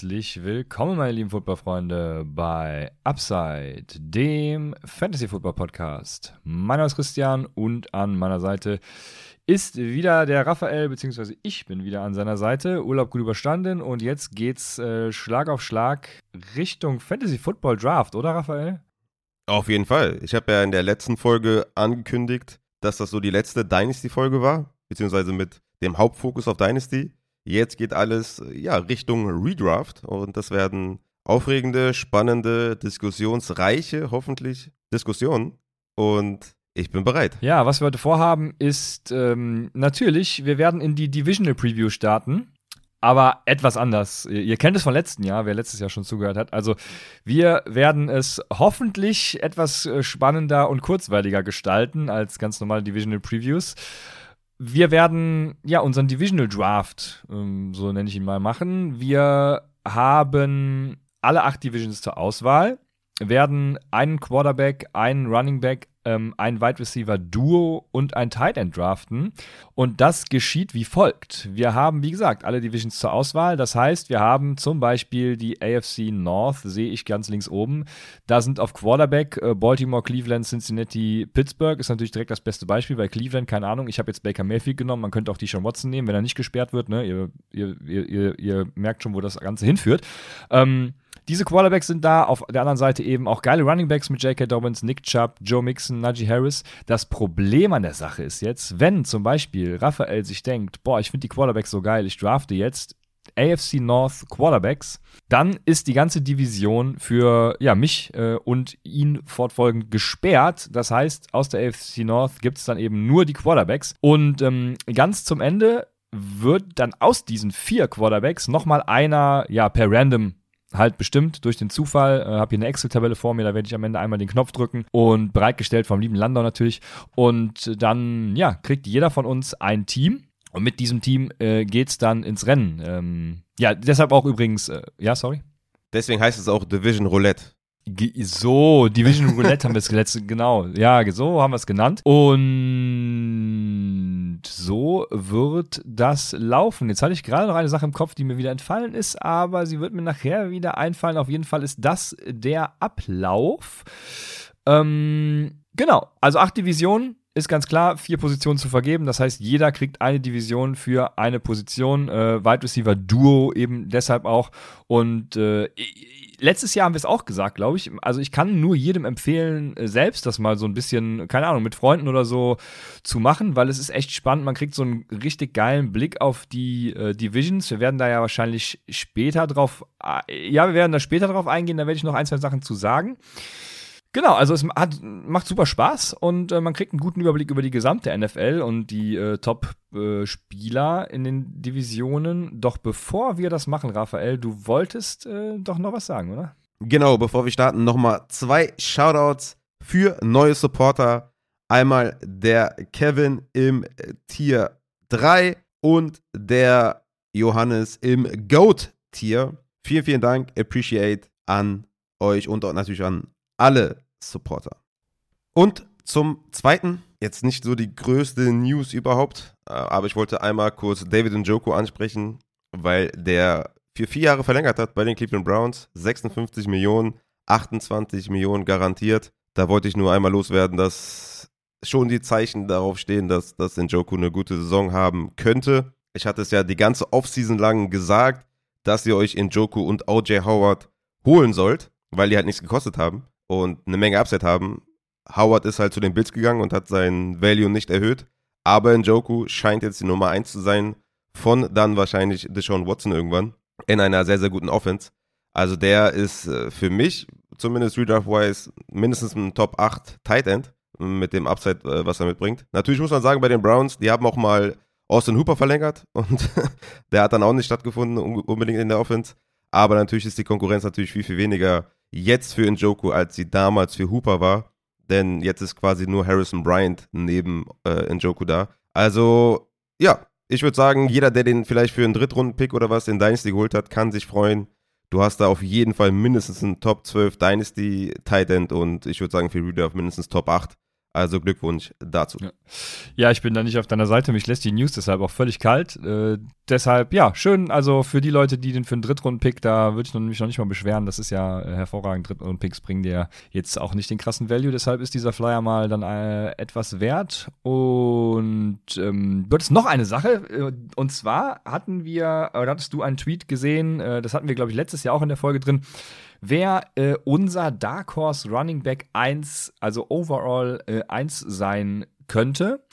Herzlich willkommen, meine lieben Footballfreunde, bei Upside, dem Fantasy Football Podcast. Mein Name ist Christian und an meiner Seite ist wieder der Raphael, beziehungsweise ich bin wieder an seiner Seite. Urlaub gut überstanden und jetzt geht's äh, Schlag auf Schlag Richtung Fantasy Football Draft, oder Raphael? Auf jeden Fall. Ich habe ja in der letzten Folge angekündigt, dass das so die letzte Dynasty-Folge war, beziehungsweise mit dem Hauptfokus auf Dynasty. Jetzt geht alles ja, Richtung Redraft und das werden aufregende, spannende, diskussionsreiche, hoffentlich Diskussionen. Und ich bin bereit. Ja, was wir heute vorhaben, ist ähm, natürlich, wir werden in die Divisional Preview starten, aber etwas anders. Ihr kennt es von letzten Jahr, wer letztes Jahr schon zugehört hat. Also, wir werden es hoffentlich etwas äh, spannender und kurzweiliger gestalten als ganz normale Divisional Previews wir werden ja unseren Divisional Draft, ähm, so nenne ich ihn mal, machen. Wir haben alle acht Divisions zur Auswahl, werden einen Quarterback, einen Running Back, ähm, ein Wide Receiver Duo und ein Tight End draften. Und das geschieht wie folgt. Wir haben, wie gesagt, alle Divisions zur Auswahl. Das heißt, wir haben zum Beispiel die AFC North, sehe ich ganz links oben. Da sind auf Quarterback äh, Baltimore, Cleveland, Cincinnati, Pittsburgh. Ist natürlich direkt das beste Beispiel, weil Cleveland, keine Ahnung, ich habe jetzt Baker Mayfield genommen. Man könnte auch die Sean Watson nehmen, wenn er nicht gesperrt wird. Ne? Ihr, ihr, ihr, ihr merkt schon, wo das Ganze hinführt. Ähm, diese Quarterbacks sind da, auf der anderen Seite eben auch geile Runningbacks mit J.K. Dobbins, Nick Chubb, Joe Mixon, Najee Harris. Das Problem an der Sache ist jetzt, wenn zum Beispiel Raphael sich denkt, boah, ich finde die Quarterbacks so geil, ich drafte jetzt AFC North Quarterbacks, dann ist die ganze Division für ja, mich äh, und ihn fortfolgend gesperrt. Das heißt, aus der AFC North gibt es dann eben nur die Quarterbacks. Und ähm, ganz zum Ende wird dann aus diesen vier Quarterbacks nochmal einer ja per Random halt bestimmt durch den Zufall. Äh, habe hier eine Excel-Tabelle vor mir, da werde ich am Ende einmal den Knopf drücken und bereitgestellt vom lieben Landau natürlich. Und dann, ja, kriegt jeder von uns ein Team. Und mit diesem Team äh, es dann ins Rennen. Ähm, ja, deshalb auch übrigens, äh, ja, sorry. Deswegen heißt es auch Division Roulette. So, Division Roulette haben wir es letzte, genau. Ja, so haben wir es genannt. Und so wird das laufen. Jetzt hatte ich gerade noch eine Sache im Kopf, die mir wieder entfallen ist, aber sie wird mir nachher wieder einfallen. Auf jeden Fall ist das der Ablauf. Ähm, genau, also acht Divisionen, ist ganz klar, vier Positionen zu vergeben. Das heißt, jeder kriegt eine Division für eine Position. Äh, Wide Receiver Duo eben deshalb auch. Und äh, letztes Jahr haben wir es auch gesagt, glaube ich. Also ich kann nur jedem empfehlen, äh, selbst das mal so ein bisschen, keine Ahnung, mit Freunden oder so zu machen, weil es ist echt spannend. Man kriegt so einen richtig geilen Blick auf die äh, Divisions. Wir werden da ja wahrscheinlich später drauf, äh, ja, wir werden da später drauf eingehen. Da werde ich noch ein, zwei Sachen zu sagen. Genau, also es hat, macht super Spaß und äh, man kriegt einen guten Überblick über die gesamte NFL und die äh, Top-Spieler äh, in den Divisionen. Doch bevor wir das machen, Raphael, du wolltest äh, doch noch was sagen, oder? Genau, bevor wir starten, nochmal zwei Shoutouts für neue Supporter. Einmal der Kevin im Tier 3 und der Johannes im Goat-Tier. Vielen, vielen Dank, appreciate an euch und auch natürlich an alle Supporter. Und zum Zweiten, jetzt nicht so die größte News überhaupt, äh, aber ich wollte einmal kurz David Njoku ansprechen, weil der für vier Jahre verlängert hat bei den Cleveland Browns. 56 Millionen, 28 Millionen garantiert. Da wollte ich nur einmal loswerden, dass schon die Zeichen darauf stehen, dass, dass Njoku eine gute Saison haben könnte. Ich hatte es ja die ganze Offseason lang gesagt, dass ihr euch Njoku und OJ Howard holen sollt, weil die halt nichts gekostet haben und eine Menge Upset haben. Howard ist halt zu den Bills gegangen und hat sein Value nicht erhöht. Aber Njoku scheint jetzt die Nummer 1 zu sein von dann wahrscheinlich Deshaun Watson irgendwann in einer sehr, sehr guten Offense. Also der ist äh, für mich, zumindest Redraft-wise, mindestens ein Top 8 Tight End mit dem Upside, äh, was er mitbringt. Natürlich muss man sagen, bei den Browns, die haben auch mal Austin Hooper verlängert und der hat dann auch nicht stattgefunden, unbedingt in der Offense. Aber natürlich ist die Konkurrenz natürlich viel, viel weniger jetzt für Njoku, als sie damals für Hooper war. Denn jetzt ist quasi nur Harrison Bryant neben äh, Njoku da. Also, ja, ich würde sagen, jeder, der den vielleicht für einen Drittrunden-Pick oder was in Dynasty geholt hat, kann sich freuen. Du hast da auf jeden Fall mindestens einen Top 12 Dynasty Tight End und ich würde sagen für Reader auf mindestens Top 8. Also Glückwunsch dazu. Ja. ja. ich bin da nicht auf deiner Seite. Mich lässt die News deshalb auch völlig kalt. Äh, deshalb, ja, schön. Also für die Leute, die den für einen Drittrunden-Pick, da würde ich mich noch nicht mal beschweren. Das ist ja äh, hervorragend. Drittrunden-Picks bringen dir jetzt auch nicht den krassen Value. Deshalb ist dieser Flyer mal dann äh, etwas wert. Und ähm, wird es noch eine Sache. Äh, und zwar hatten wir, oder hattest du einen Tweet gesehen, äh, das hatten wir, glaube ich, letztes Jahr auch in der Folge drin wer äh, unser Dark Horse Running Back 1, also overall äh, 1 sein könnte.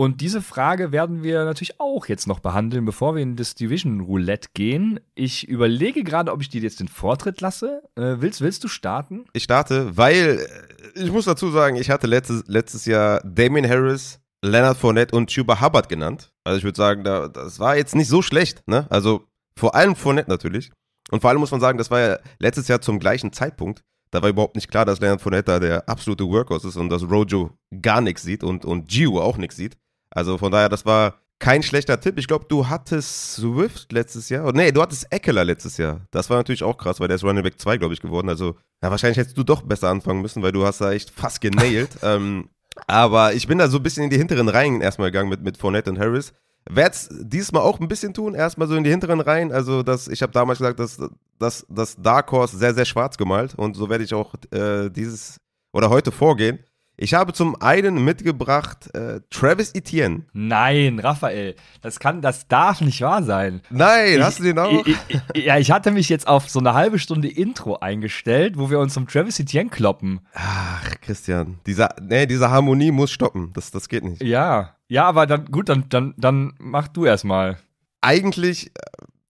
Und diese Frage werden wir natürlich auch jetzt noch behandeln, bevor wir in das Division Roulette gehen. Ich überlege gerade, ob ich dir jetzt den Vortritt lasse. Äh, willst, willst du starten? Ich starte, weil äh, ich muss dazu sagen, ich hatte letztes, letztes Jahr Damien Harris, Leonard Fournette und Chuba Hubbard genannt. Also ich würde sagen, da, das war jetzt nicht so schlecht. Ne? Also vor allem Fournette natürlich. Und vor allem muss man sagen, das war ja letztes Jahr zum gleichen Zeitpunkt. Da war überhaupt nicht klar, dass Leonard Fournette da der absolute Workhorse ist und dass Rojo gar nichts sieht und, und Gio auch nichts sieht. Also von daher, das war kein schlechter Tipp. Ich glaube, du hattest Swift letztes Jahr. Nee, du hattest Eckler letztes Jahr. Das war natürlich auch krass, weil der ist Running Back 2, glaube ich, geworden. Also, ja, wahrscheinlich hättest du doch besser anfangen müssen, weil du hast da echt fast genailt. ähm, aber ich bin da so ein bisschen in die hinteren Reihen erstmal gegangen mit, mit Fournette und Harris. Werde es diesmal auch ein bisschen tun, erstmal so in die hinteren Reihen. Also, das, ich habe damals gesagt, dass, das Dark Horse sehr, sehr schwarz gemalt. Und so werde ich auch äh, dieses oder heute vorgehen. Ich habe zum einen mitgebracht äh, Travis Etienne. Nein, Raphael, das kann, das darf nicht wahr sein. Nein, ich, hast du den auch? Ich, ich, ja, ich hatte mich jetzt auf so eine halbe Stunde Intro eingestellt, wo wir uns zum Travis Etienne kloppen. Ach, Christian, dieser, nee, diese Harmonie muss stoppen. Das, das geht nicht. Ja, ja, aber dann gut, dann, dann, dann mach du erstmal. Eigentlich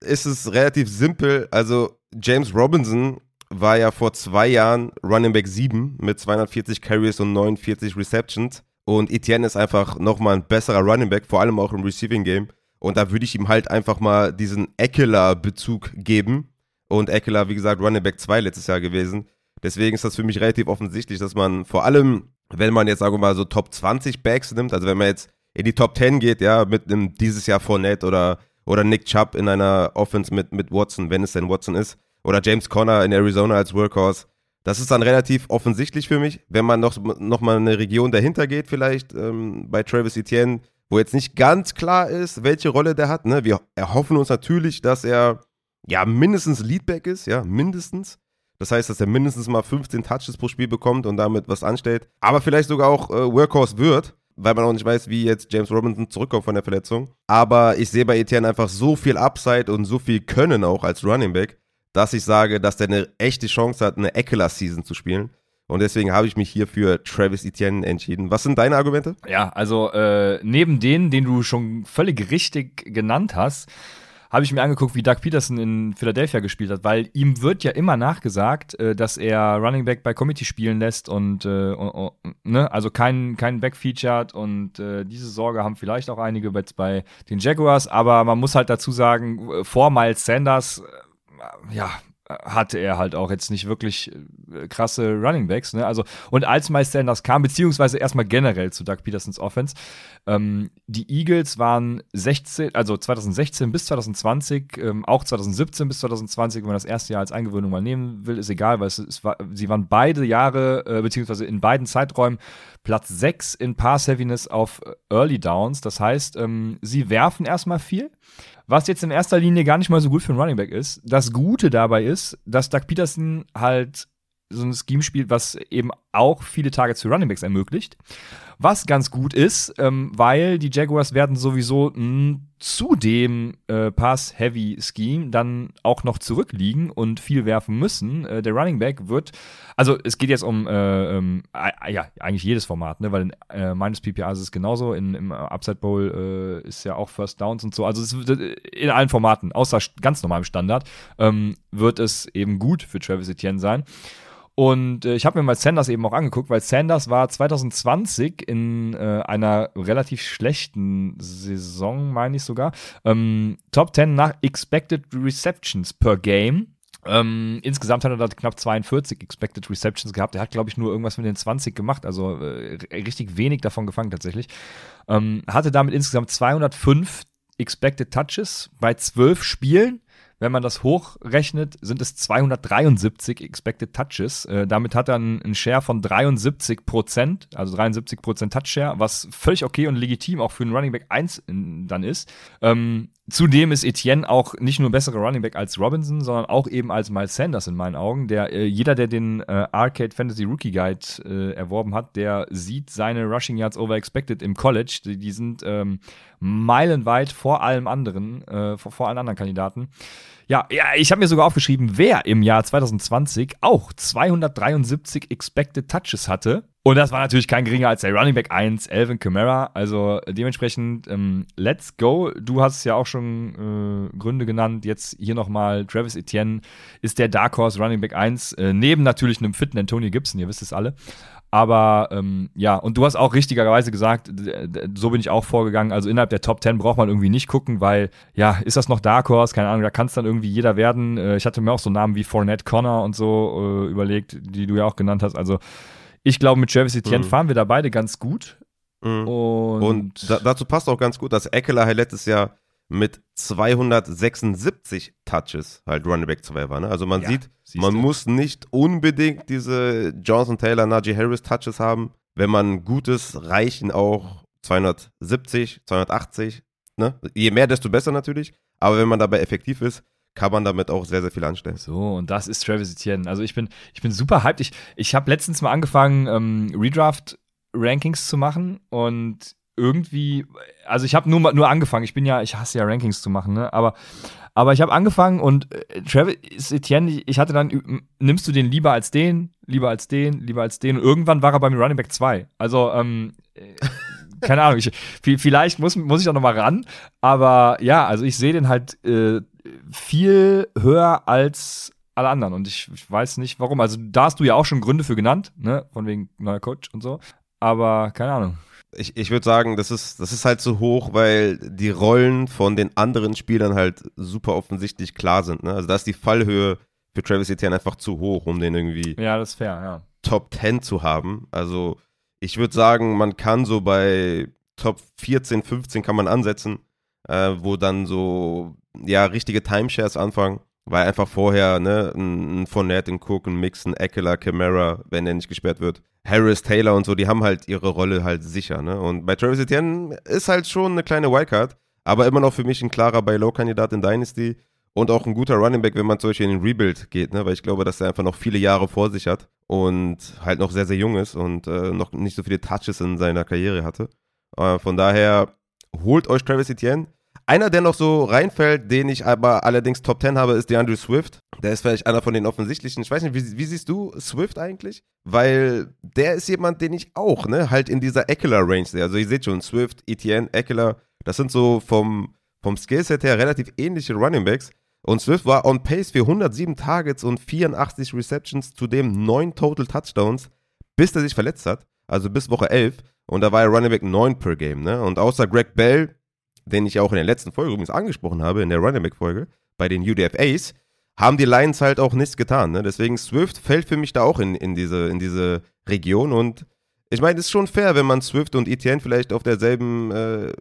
ist es relativ simpel. Also James Robinson war ja vor zwei Jahren Running Back 7 mit 240 Carries und 49 Receptions. Und Etienne ist einfach nochmal ein besserer Running Back, vor allem auch im Receiving Game. Und da würde ich ihm halt einfach mal diesen Eckler-Bezug geben. Und Eckler, wie gesagt, Running Back 2 letztes Jahr gewesen. Deswegen ist das für mich relativ offensichtlich, dass man vor allem, wenn man jetzt, sagen wir mal, so Top 20 Backs nimmt, also wenn man jetzt in die Top 10 geht, ja, mit einem dieses Jahr Fournette oder, oder Nick Chubb in einer Offense mit, mit Watson, wenn es denn Watson ist, oder James Conner in Arizona als Workhorse. Das ist dann relativ offensichtlich für mich, wenn man noch, noch mal eine Region dahinter geht, vielleicht ähm, bei Travis Etienne, wo jetzt nicht ganz klar ist, welche Rolle der hat. Ne? Wir erhoffen uns natürlich, dass er ja mindestens Leadback ist, ja, mindestens. Das heißt, dass er mindestens mal 15 Touches pro Spiel bekommt und damit was anstellt. Aber vielleicht sogar auch äh, Workhorse wird, weil man auch nicht weiß, wie jetzt James Robinson zurückkommt von der Verletzung. Aber ich sehe bei Etienne einfach so viel Upside und so viel Können auch als Running Back, dass ich sage, dass der eine echte Chance hat, eine Eckler-Season zu spielen. Und deswegen habe ich mich hier für Travis Etienne entschieden. Was sind deine Argumente? Ja, also äh, neben denen, den du schon völlig richtig genannt hast, habe ich mir angeguckt, wie Doug Peterson in Philadelphia gespielt hat, weil ihm wird ja immer nachgesagt, äh, dass er Running Back bei Committee spielen lässt und, äh, und, und ne, also keinen kein Back featured und äh, diese Sorge haben vielleicht auch einige bei, bei den Jaguars, aber man muss halt dazu sagen, äh, vor Miles Sanders ja, hatte er halt auch jetzt nicht wirklich äh, krasse Running Backs. Ne? Also, und als Miles Sanders kam, beziehungsweise erstmal generell zu Doug Petersons Offense, ähm, die Eagles waren 16, also 2016 bis 2020, ähm, auch 2017 bis 2020, wenn man das erste Jahr als Eingewöhnung mal nehmen will, ist egal, weil es, es war, sie waren beide Jahre, äh, beziehungsweise in beiden Zeiträumen Platz 6 in Pass Heaviness auf Early Downs. Das heißt, ähm, sie werfen erstmal viel was jetzt in erster Linie gar nicht mal so gut für einen Running Back ist. Das Gute dabei ist, dass Doug Peterson halt so ein Scheme spielt, was eben auch viele Targets für Running Backs ermöglicht. Was ganz gut ist, ähm, weil die Jaguars werden sowieso mh, zu dem äh, Pass-Heavy-Scheme dann auch noch zurückliegen und viel werfen müssen. Äh, der Running Back wird, also es geht jetzt um, äh, ähm, ja, eigentlich jedes Format, ne? weil in äh, meines PPA ist es genauso, in, im Upside Bowl äh, ist ja auch First Downs und so, also es, in allen Formaten, außer ganz normalem Standard, ähm, wird es eben gut für Travis Etienne sein. Und äh, ich habe mir mal Sanders eben auch angeguckt, weil Sanders war 2020 in äh, einer relativ schlechten Saison, meine ich sogar, ähm, Top 10 nach Expected Receptions per Game. Ähm, insgesamt hat er da knapp 42 Expected Receptions gehabt. Er hat, glaube ich, nur irgendwas mit den 20 gemacht, also äh, richtig wenig davon gefangen tatsächlich. Ähm, hatte damit insgesamt 205 Expected Touches bei 12 Spielen Wenn man das hochrechnet, sind es 273 Expected Touches. Äh, damit hat er einen, Share von 73 Prozent, also 73 Prozent Touch Share, was völlig okay und legitim auch für einen Running Back 1 in, dann ist. Ähm, Zudem ist Etienne auch nicht nur bessere Running Back als Robinson, sondern auch eben als Miles Sanders in meinen Augen. Der, äh, jeder, der den äh, Arcade Fantasy Rookie Guide äh, erworben hat, der sieht seine Rushing Yards over expected im College. Die, die sind ähm, meilenweit vor allem anderen, äh, vor, vor allen anderen Kandidaten. Ja, ja, ich habe mir sogar aufgeschrieben, wer im Jahr 2020 auch 273 Expected Touches hatte. Und das war natürlich kein geringer als der Running Back 1, Alvin Kamara. Also dementsprechend, ähm, let's go. Du hast ja auch schon äh, Gründe genannt. Jetzt hier nochmal, Travis Etienne ist der Dark Horse Running Back 1, äh, neben natürlich einem fitten Antonio Gibson, ihr wisst es alle. Aber ähm, ja, und du hast auch richtigerweise gesagt, so bin ich auch vorgegangen. Also innerhalb der Top 10 braucht man irgendwie nicht gucken, weil, ja, ist das noch Dark Horse? Keine Ahnung, da kann es dann irgendwie jeder werden. Äh, ich hatte mir auch so Namen wie Fournette Connor und so äh, überlegt, die du ja auch genannt hast. Also ich glaube, mit Travis Etienne mhm. fahren wir da beide ganz gut. Mhm. Und, und da, dazu passt auch ganz gut, dass Eckler halt letztes Jahr mit 276 Touches halt Running Back 2 war. Ne? Also man ja, sieht, man du. muss nicht unbedingt diese Johnson Taylor, Najee Harris Touches haben. Wenn man gutes, reichen auch 270, 280. Ne? Je mehr, desto besser natürlich. Aber wenn man dabei effektiv ist, kann man damit auch sehr, sehr viel anstellen. So, und das ist Travis Etienne. Also ich bin, ich bin super hyped. Ich, ich habe letztens mal angefangen, ähm, Redraft-Rankings zu machen und irgendwie, also ich habe nur nur angefangen. Ich bin ja, ich hasse ja Rankings zu machen, ne? Aber aber ich habe angefangen und äh, Travis Etienne, ich hatte dann, nimmst du den lieber als den, lieber als den, lieber als den. Und irgendwann war er bei mir Running Back 2. Also, ähm, äh, keine Ahnung, ich, vielleicht muss, muss ich auch noch mal ran. Aber ja, also ich sehe den halt äh, viel höher als alle anderen. Und ich, ich, weiß nicht warum. Also da hast du ja auch schon Gründe für genannt, ne? Von wegen neuer Coach und so. Aber keine Ahnung ich, ich würde sagen, das ist, das ist halt zu hoch, weil die Rollen von den anderen Spielern halt super offensichtlich klar sind. Ne? Also da ist die Fallhöhe für Travis Etienne einfach zu hoch, um den irgendwie ja, das fair, ja. Top 10 zu haben. Also ich würde sagen, man kann so bei Top 14, 15 kann man ansetzen, äh, wo dann so, ja, richtige Timeshares anfangen. Weil einfach vorher, ne, ein, ein Fournette, ein Cook, ein Mix, Eckler, Camara, wenn er nicht gesperrt wird, Harris, Taylor und so, die haben halt ihre Rolle halt sicher, ne? Und bei Travis Etienne ist halt schon eine kleine Wildcard, aber immer noch für mich ein klarer Buy-Low-Kandidat in Dynasty und auch ein guter Running Back, wenn man zum Beispiel in den Rebuild geht, ne? Weil ich glaube, dass er einfach noch viele Jahre vor sich hat und halt noch sehr, sehr jung ist und äh, noch nicht so viele Touches in seiner Karriere hatte. Äh, von daher holt euch Travis Etienne. Einer, der noch so reinfällt, den ich aber allerdings Top 10 habe, ist der Andrew Swift. Der ist vielleicht einer von den offensichtlichen. Ich weiß nicht, wie, wie siehst du Swift eigentlich? Weil der ist jemand, den ich auch, ne, halt in dieser Eckler-Range sehe. Also ihr seht schon, Swift, Etienne, Eckler, das sind so vom, vom Skillset her relativ ähnliche Running Backs. Und Swift war on pace für 107 Targets und 84 Receptions, zudem 9 Total Touchdowns, bis er sich verletzt hat. Also bis Woche 11. Und da war er Running Back 9 per Game, ne? Und außer Greg Bell, den ich auch in der letzten Folge übrigens angesprochen habe, in der Running Back Folge, bei den UDFAs, haben die Lions halt auch nichts getan. Ne? Deswegen Swift fällt für mich da auch in, in, diese, in diese Region und ich meine, es ist schon fair, wenn man Swift und Etienne vielleicht auf derselben, äh,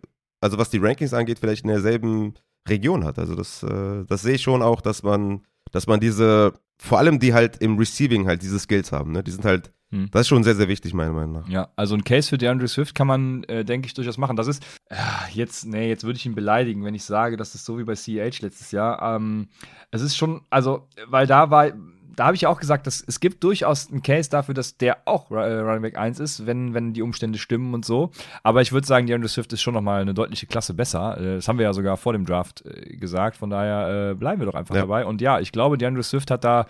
also was die Rankings angeht, vielleicht in derselben Region hat. Also das, äh, das sehe ich schon auch, dass man, dass man diese, vor allem die halt im Receiving halt diese Skills haben. Ne? Die sind halt hm. Das ist schon sehr, sehr wichtig, meiner Meinung nach. Ja, also ein Case für DeAndre Swift kann man, äh, denke ich, durchaus machen. Das ist, äh, jetzt, nee, jetzt würde ich ihn beleidigen, wenn ich sage, das ist so wie bei CH letztes Jahr. Ähm, es ist schon, also, weil da war, da habe ich ja auch gesagt, dass es gibt durchaus einen Case dafür, dass der auch äh, Running Back 1 ist, wenn, wenn die Umstände stimmen und so. Aber ich würde sagen, DeAndre Swift ist schon nochmal eine deutliche Klasse besser. Äh, das haben wir ja sogar vor dem Draft äh, gesagt. Von daher äh, bleiben wir doch einfach ja. dabei. Und ja, ich glaube, DeAndre Swift hat da,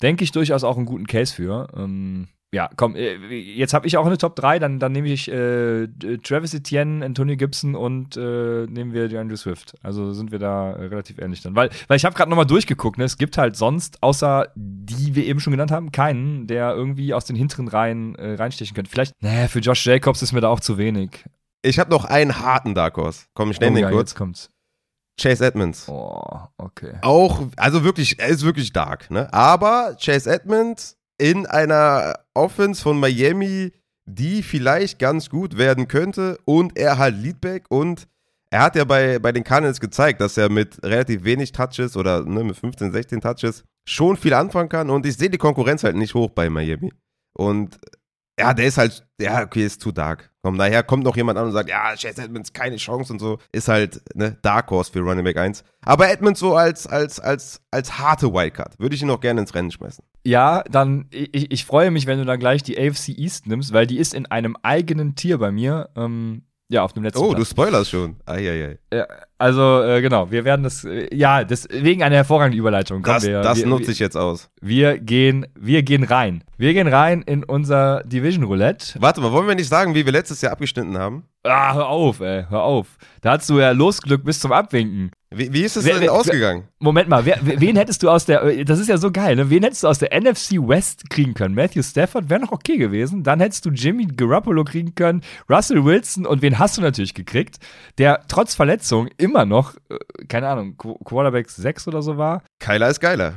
denke ich, durchaus auch einen guten Case für. Ähm, ja, komm, äh, jetzt habe ich auch eine Top 3, dann, dann nehme ich äh, Travis Etienne, Antonio Gibson und äh, nehmen wir DeAndre Swift. Also sind wir da äh, relativ ähnlich dann. Weil, weil ich habe gerade nochmal durchgeguckt, ne? es gibt halt sonst, außer die wir eben schon genannt haben, keinen, der irgendwie aus den hinteren Reihen äh, reinstechen könnte. Vielleicht, naja, für Josh Jacobs ist mir da auch zu wenig. Ich habe noch einen harten Dark Horse. Komm, ich nenne oh, den ja, kurz. Jetzt kommt's. Chase Edmonds. Oh, okay. Auch, also wirklich, er ist wirklich dark, ne? Aber Chase Edmonds in einer Offense von Miami, die vielleicht ganz gut werden könnte und er halt Leadback und er hat ja bei, bei den Cardinals gezeigt, dass er mit relativ wenig Touches oder ne, mit 15, 16 Touches schon viel anfangen kann und ich sehe die Konkurrenz halt nicht hoch bei Miami. Und ja, der ist halt, ja, okay, ist zu dark. Komm, daher kommt noch jemand an und sagt, ja, Chase Edmonds keine Chance und so. Ist halt, ne, Dark Horse für Running Back 1. Aber Edmonds so als, als, als, als harte Wildcard. Würde ich ihn noch gerne ins Rennen schmeißen. Ja, dann, ich, ich freue mich, wenn du dann gleich die AFC East nimmst, weil die ist in einem eigenen Tier bei mir. Ähm, ja, auf dem letzten Oh, Platz. du spoilerst schon. Eieiei. Ja, also, äh, genau, wir werden das, äh, ja, deswegen eine hervorragende Überleitung. Komm, Das, wir, das wir, nutze wir, ich jetzt aus. Wir gehen, wir gehen rein. Wir gehen rein in unser Division Roulette. Warte mal, wollen wir nicht sagen, wie wir letztes Jahr abgeschnitten haben? Ah, hör auf, ey, hör auf. Da hast du ja Losglück bis zum Abwinken. Wie, wie ist es denn wer- ausgegangen? Moment mal, wer, wen hättest du aus der, äh, das ist ja so geil, ne? Wen hättest du aus der NFC West kriegen können? Matthew Stafford wäre noch okay gewesen. Dann hättest du Jimmy Garoppolo kriegen können, Russell Wilson und wen hast du natürlich gekriegt, der trotz Verletzung immer noch, äh, keine Ahnung, Qu- Quarterback 6 oder so war. Keiler ist geiler.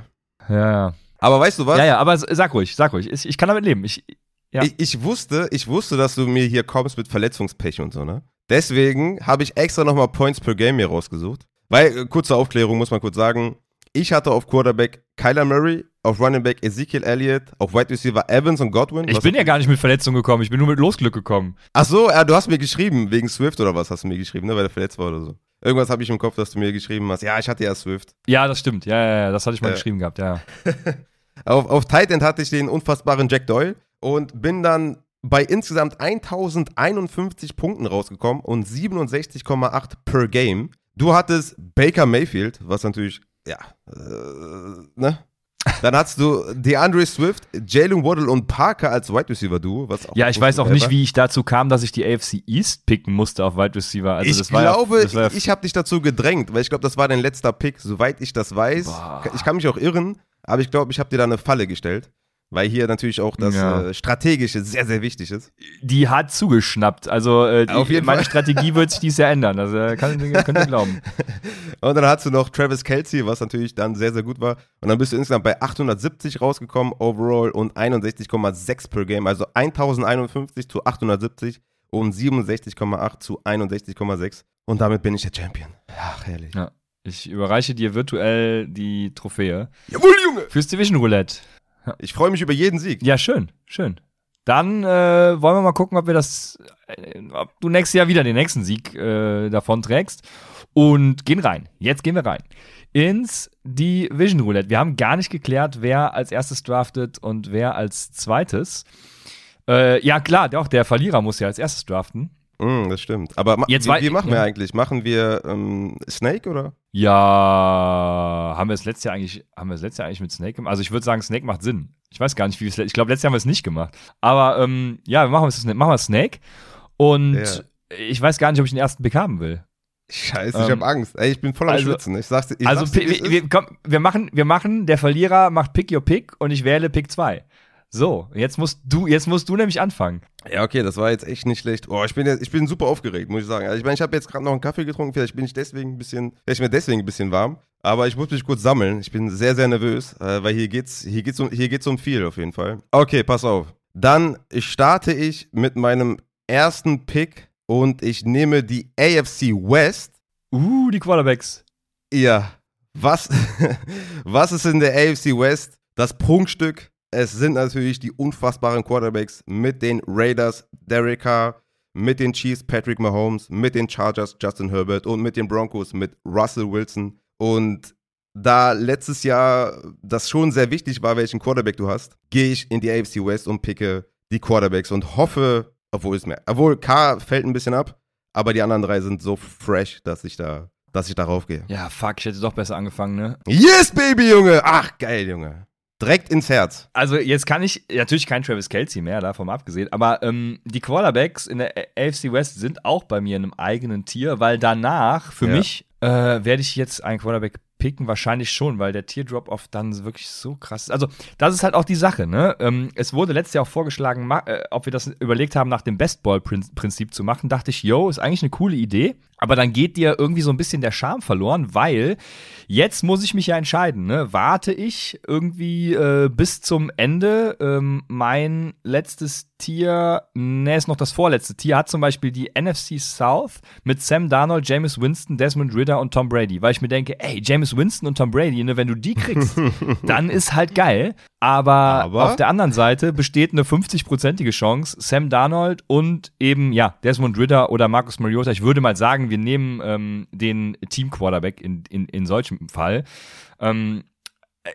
Ja, ja. Aber weißt du was? Ja, ja, aber sag ruhig, sag ruhig. Ich, ich kann damit leben. Ich, Ja. Ich, ich wusste, ich wusste, dass du mir hier kommst mit Verletzungspech und so, ne? Deswegen habe ich extra nochmal Points per Game hier rausgesucht. Weil, äh, kurze Aufklärung, muss man kurz sagen. Ich hatte auf Quarterback Kyler Murray, auf Running Back Ezekiel Elliott, auf Wide Receiver Evans und Godwin. ich Was- bin ja gar nicht mit Verletzung gekommen, ich bin nur mit Losglück gekommen. Ach so, ja, du hast mir geschrieben, wegen Swift oder was hast du mir geschrieben, ne? Weil er verletzt war oder so. Irgendwas habe ich im Kopf, dass du mir geschrieben hast. Ja, ich hatte ja Swift. Ja, das stimmt. Ja, ja, ja, das hatte ich mal Äh. geschrieben gehabt, ja. Auf, auf Tight End hatte ich den unfassbaren Jack Doyle und bin dann bei insgesamt 1051 Punkten rausgekommen und 67,8 per Game. Du hattest Baker Mayfield, was natürlich, ja, äh, ne? Dann hattest du DeAndre Swift, Jalen Waddle und Parker als Wide Receiver Duo. Was Ja, ich weiß auch nicht, wie ich dazu kam, dass ich die AFC East picken musste auf Wide Receiver. Also ich glaube, ja, ja, ich habe dich dazu gedrängt, weil ich glaube, das war dein letzter Pick, soweit ich das weiß. Boah. Ich kann mich auch irren, aber ich glaube, ich habe dir da eine Falle gestellt, weil hier natürlich auch das Ja. äh, Strategische sehr, sehr wichtig ist. die hat zugeschnappt. Also äh, die, Auf jeden meine Fall. Strategie wird sich dies Jahr ändern. Also äh, kann, könnt ihr glauben. Und dann hast du noch Travis Kelsey, was natürlich dann sehr, sehr gut war. Und dann bist du insgesamt bei 870 rausgekommen overall und 61,6 per Game. Also 1051 zu 870 und 67,8 zu 61,6. Und damit bin ich der Champion. Ach, herrlich. Ja. Ich überreiche dir virtuell die Trophäe. Jawohl, Junge! Fürs Division Roulette. Ich freue mich über jeden Sieg. Ja, schön, schön. Dann äh, wollen wir mal gucken, ob wir das, äh, ob du nächstes Jahr wieder den nächsten Sieg äh, davon trägst. Und gehen rein. Jetzt gehen wir rein. Ins Division Roulette. Wir haben gar nicht geklärt, wer als erstes draftet und wer als zweites. Äh, ja, klar, auch der Verlierer muss ja als erstes draften. Mm, das stimmt. Aber Jetzt wie, wie machen wir ja. eigentlich? Machen wir ähm, Snake oder? Ja, haben wir es letztes Jahr eigentlich, haben wir es letztes Jahr eigentlich mit Snake gemacht? Also ich würde sagen, Snake macht Sinn. Ich weiß gar nicht, wie wir es, ich glaube, letztes Jahr haben wir es nicht gemacht. Aber ähm, ja, wir machen es machen wir Snake. Und Ja. ich weiß gar nicht, ob ich den ersten Pick haben will. Scheiße, Ähm, ich habe Angst. Ey, ich bin voll am also- Schwitzen. Ich sag's. Ich also sag's wir, wir, komm, wir, machen, wir machen, der Verlierer macht Pick Your Pick und ich wähle Pick 2. So, jetzt musst du, jetzt musst du nämlich anfangen. Ja, okay, das war jetzt echt nicht schlecht. Oh, ich bin, jetzt, ich bin super aufgeregt, muss ich sagen. Also ich meine, ich habe jetzt gerade noch einen Kaffee getrunken, vielleicht bin ich deswegen ein bisschen, vielleicht mir deswegen ein bisschen warm. Aber ich muss mich kurz sammeln. Ich bin sehr, sehr nervös, äh, weil hier geht's, hier geht's um, hier geht's um viel auf jeden Fall. Okay, pass auf. Dann starte ich mit meinem ersten Pick und ich nehme die AFC West. Uh, die Quarterbacks. Ja, was, was ist in der AFC West das Prunkstück? Es sind natürlich die unfassbaren Quarterbacks mit den Raiders, Derek Carr, mit den Chiefs, Patrick Mahomes, mit den Chargers, Justin Herbert und mit den Broncos, mit Russell Wilson. Und da letztes Jahr das schon sehr wichtig war, welchen Quarterback du hast, gehe ich in die AFC West und picke die Quarterbacks und hoffe, obwohl es mir, obwohl Carr fällt ein bisschen ab, aber die anderen drei sind so fresh, dass ich da, dass ich darauf gehe. Ja, fuck, ich hätte doch besser angefangen, ne? Yes, Baby, Junge! Ach, geil, Junge. Direkt ins Herz. Also jetzt kann ich, natürlich kein Travis Kelsey mehr, davon abgesehen, aber ähm, die Quarterbacks in der AFC West sind auch bei mir in einem eigenen Tier, weil danach, für Ja. mich, äh, werde ich jetzt einen Quarterback picken? Wahrscheinlich schon, weil der Teardrop-Off dann wirklich so krass ist. Also, das ist halt auch die Sache, ne? Ähm, es wurde letztes Jahr auch vorgeschlagen, äh, ob wir das überlegt haben, nach dem Bestball-Prinzip zu machen. Dachte ich, yo, ist eigentlich eine coole Idee. Aber dann geht dir irgendwie so ein bisschen der Charme verloren, weil jetzt muss ich mich ja entscheiden. Ne? Warte ich irgendwie äh, bis zum Ende? Ähm, mein letztes Tier, ne, ist noch das vorletzte Tier, hat zum Beispiel die NFC South mit Sam Darnold, James Winston, Desmond Ritter und Tom Brady, weil ich mir denke, ey, James Winston und Tom Brady, ne, wenn du die kriegst, dann ist halt geil. Aber, Aber, auf der anderen Seite besteht eine 50-prozentige Chance, Sam Darnold und eben, ja, Desmond Ritter oder Marcus Mariota. Ich würde mal sagen, wir nehmen ähm, den Team-Quarterback in, in, in solchem Fall. Ähm,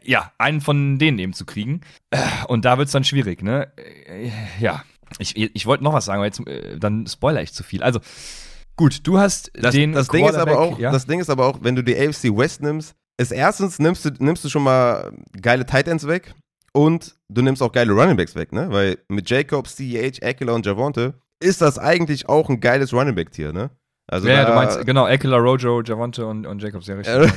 ja, einen von denen eben zu kriegen. Und da wird es dann schwierig, ne? Ja. Ich, ich wollte noch was sagen, aber jetzt, äh, dann spoiler ich zu viel. Also, gut, du hast das, den. Das Ding, ist aber auch, ja? das Ding ist aber auch, wenn du die AFC West nimmst, ist erstens nimmst du, nimmst du schon mal geile Tight Ends weg und du nimmst auch geile Running Backs weg, ne? Weil mit Jacobs, CEH, Eckler und Javonte ist das eigentlich auch ein geiles Running Back-Tier, ne? Also ja, da, du meinst, genau, Eckler, Rojo, Javonte und, und Jacobs, ja richtig.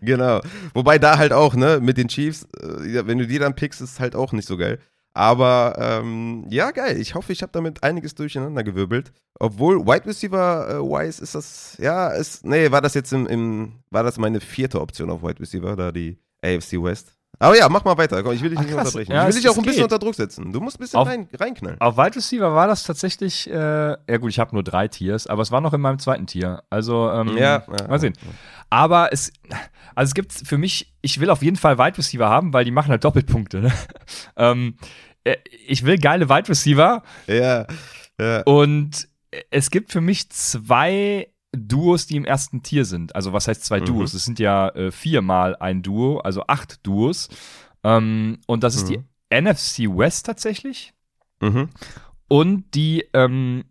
genau. Wobei da halt auch, ne, mit den Chiefs, äh, wenn du die dann pickst, ist halt auch nicht so geil. Aber ähm, ja, geil. Ich hoffe, ich habe damit einiges durcheinander gewirbelt. Obwohl, Wide Receiver äh, Wise ist das, ja, ist, nee, war das jetzt im, im, war das meine vierte Option auf Wide Receiver, da die AFC West. Aber ja, mach mal weiter. Komm, ich will dich Ach, nicht unterbrechen. Ja, ich will dich auch ein bisschen geht. unter Druck setzen. Du musst ein bisschen auf, rein, reinknallen. Auf Wide Receiver war das tatsächlich, äh, ja gut, ich habe nur drei Tiers, aber es war noch in meinem zweiten Tier. Also, ähm, ja, ja, mal sehen. Aber es, also es gibt für mich, ich will auf jeden Fall Wide Receiver haben, weil die machen halt Doppelpunkte. Ne? ähm, äh, ich will geile Wide Receiver. Ja, ja. Und es gibt für mich zwei Duos, die im ersten Tier sind. Also was heißt zwei mhm. Duos? Es sind ja äh, viermal ein Duo, also acht Duos. Ähm, und das ist mhm. die NFC West tatsächlich. Mhm. Und die ähm,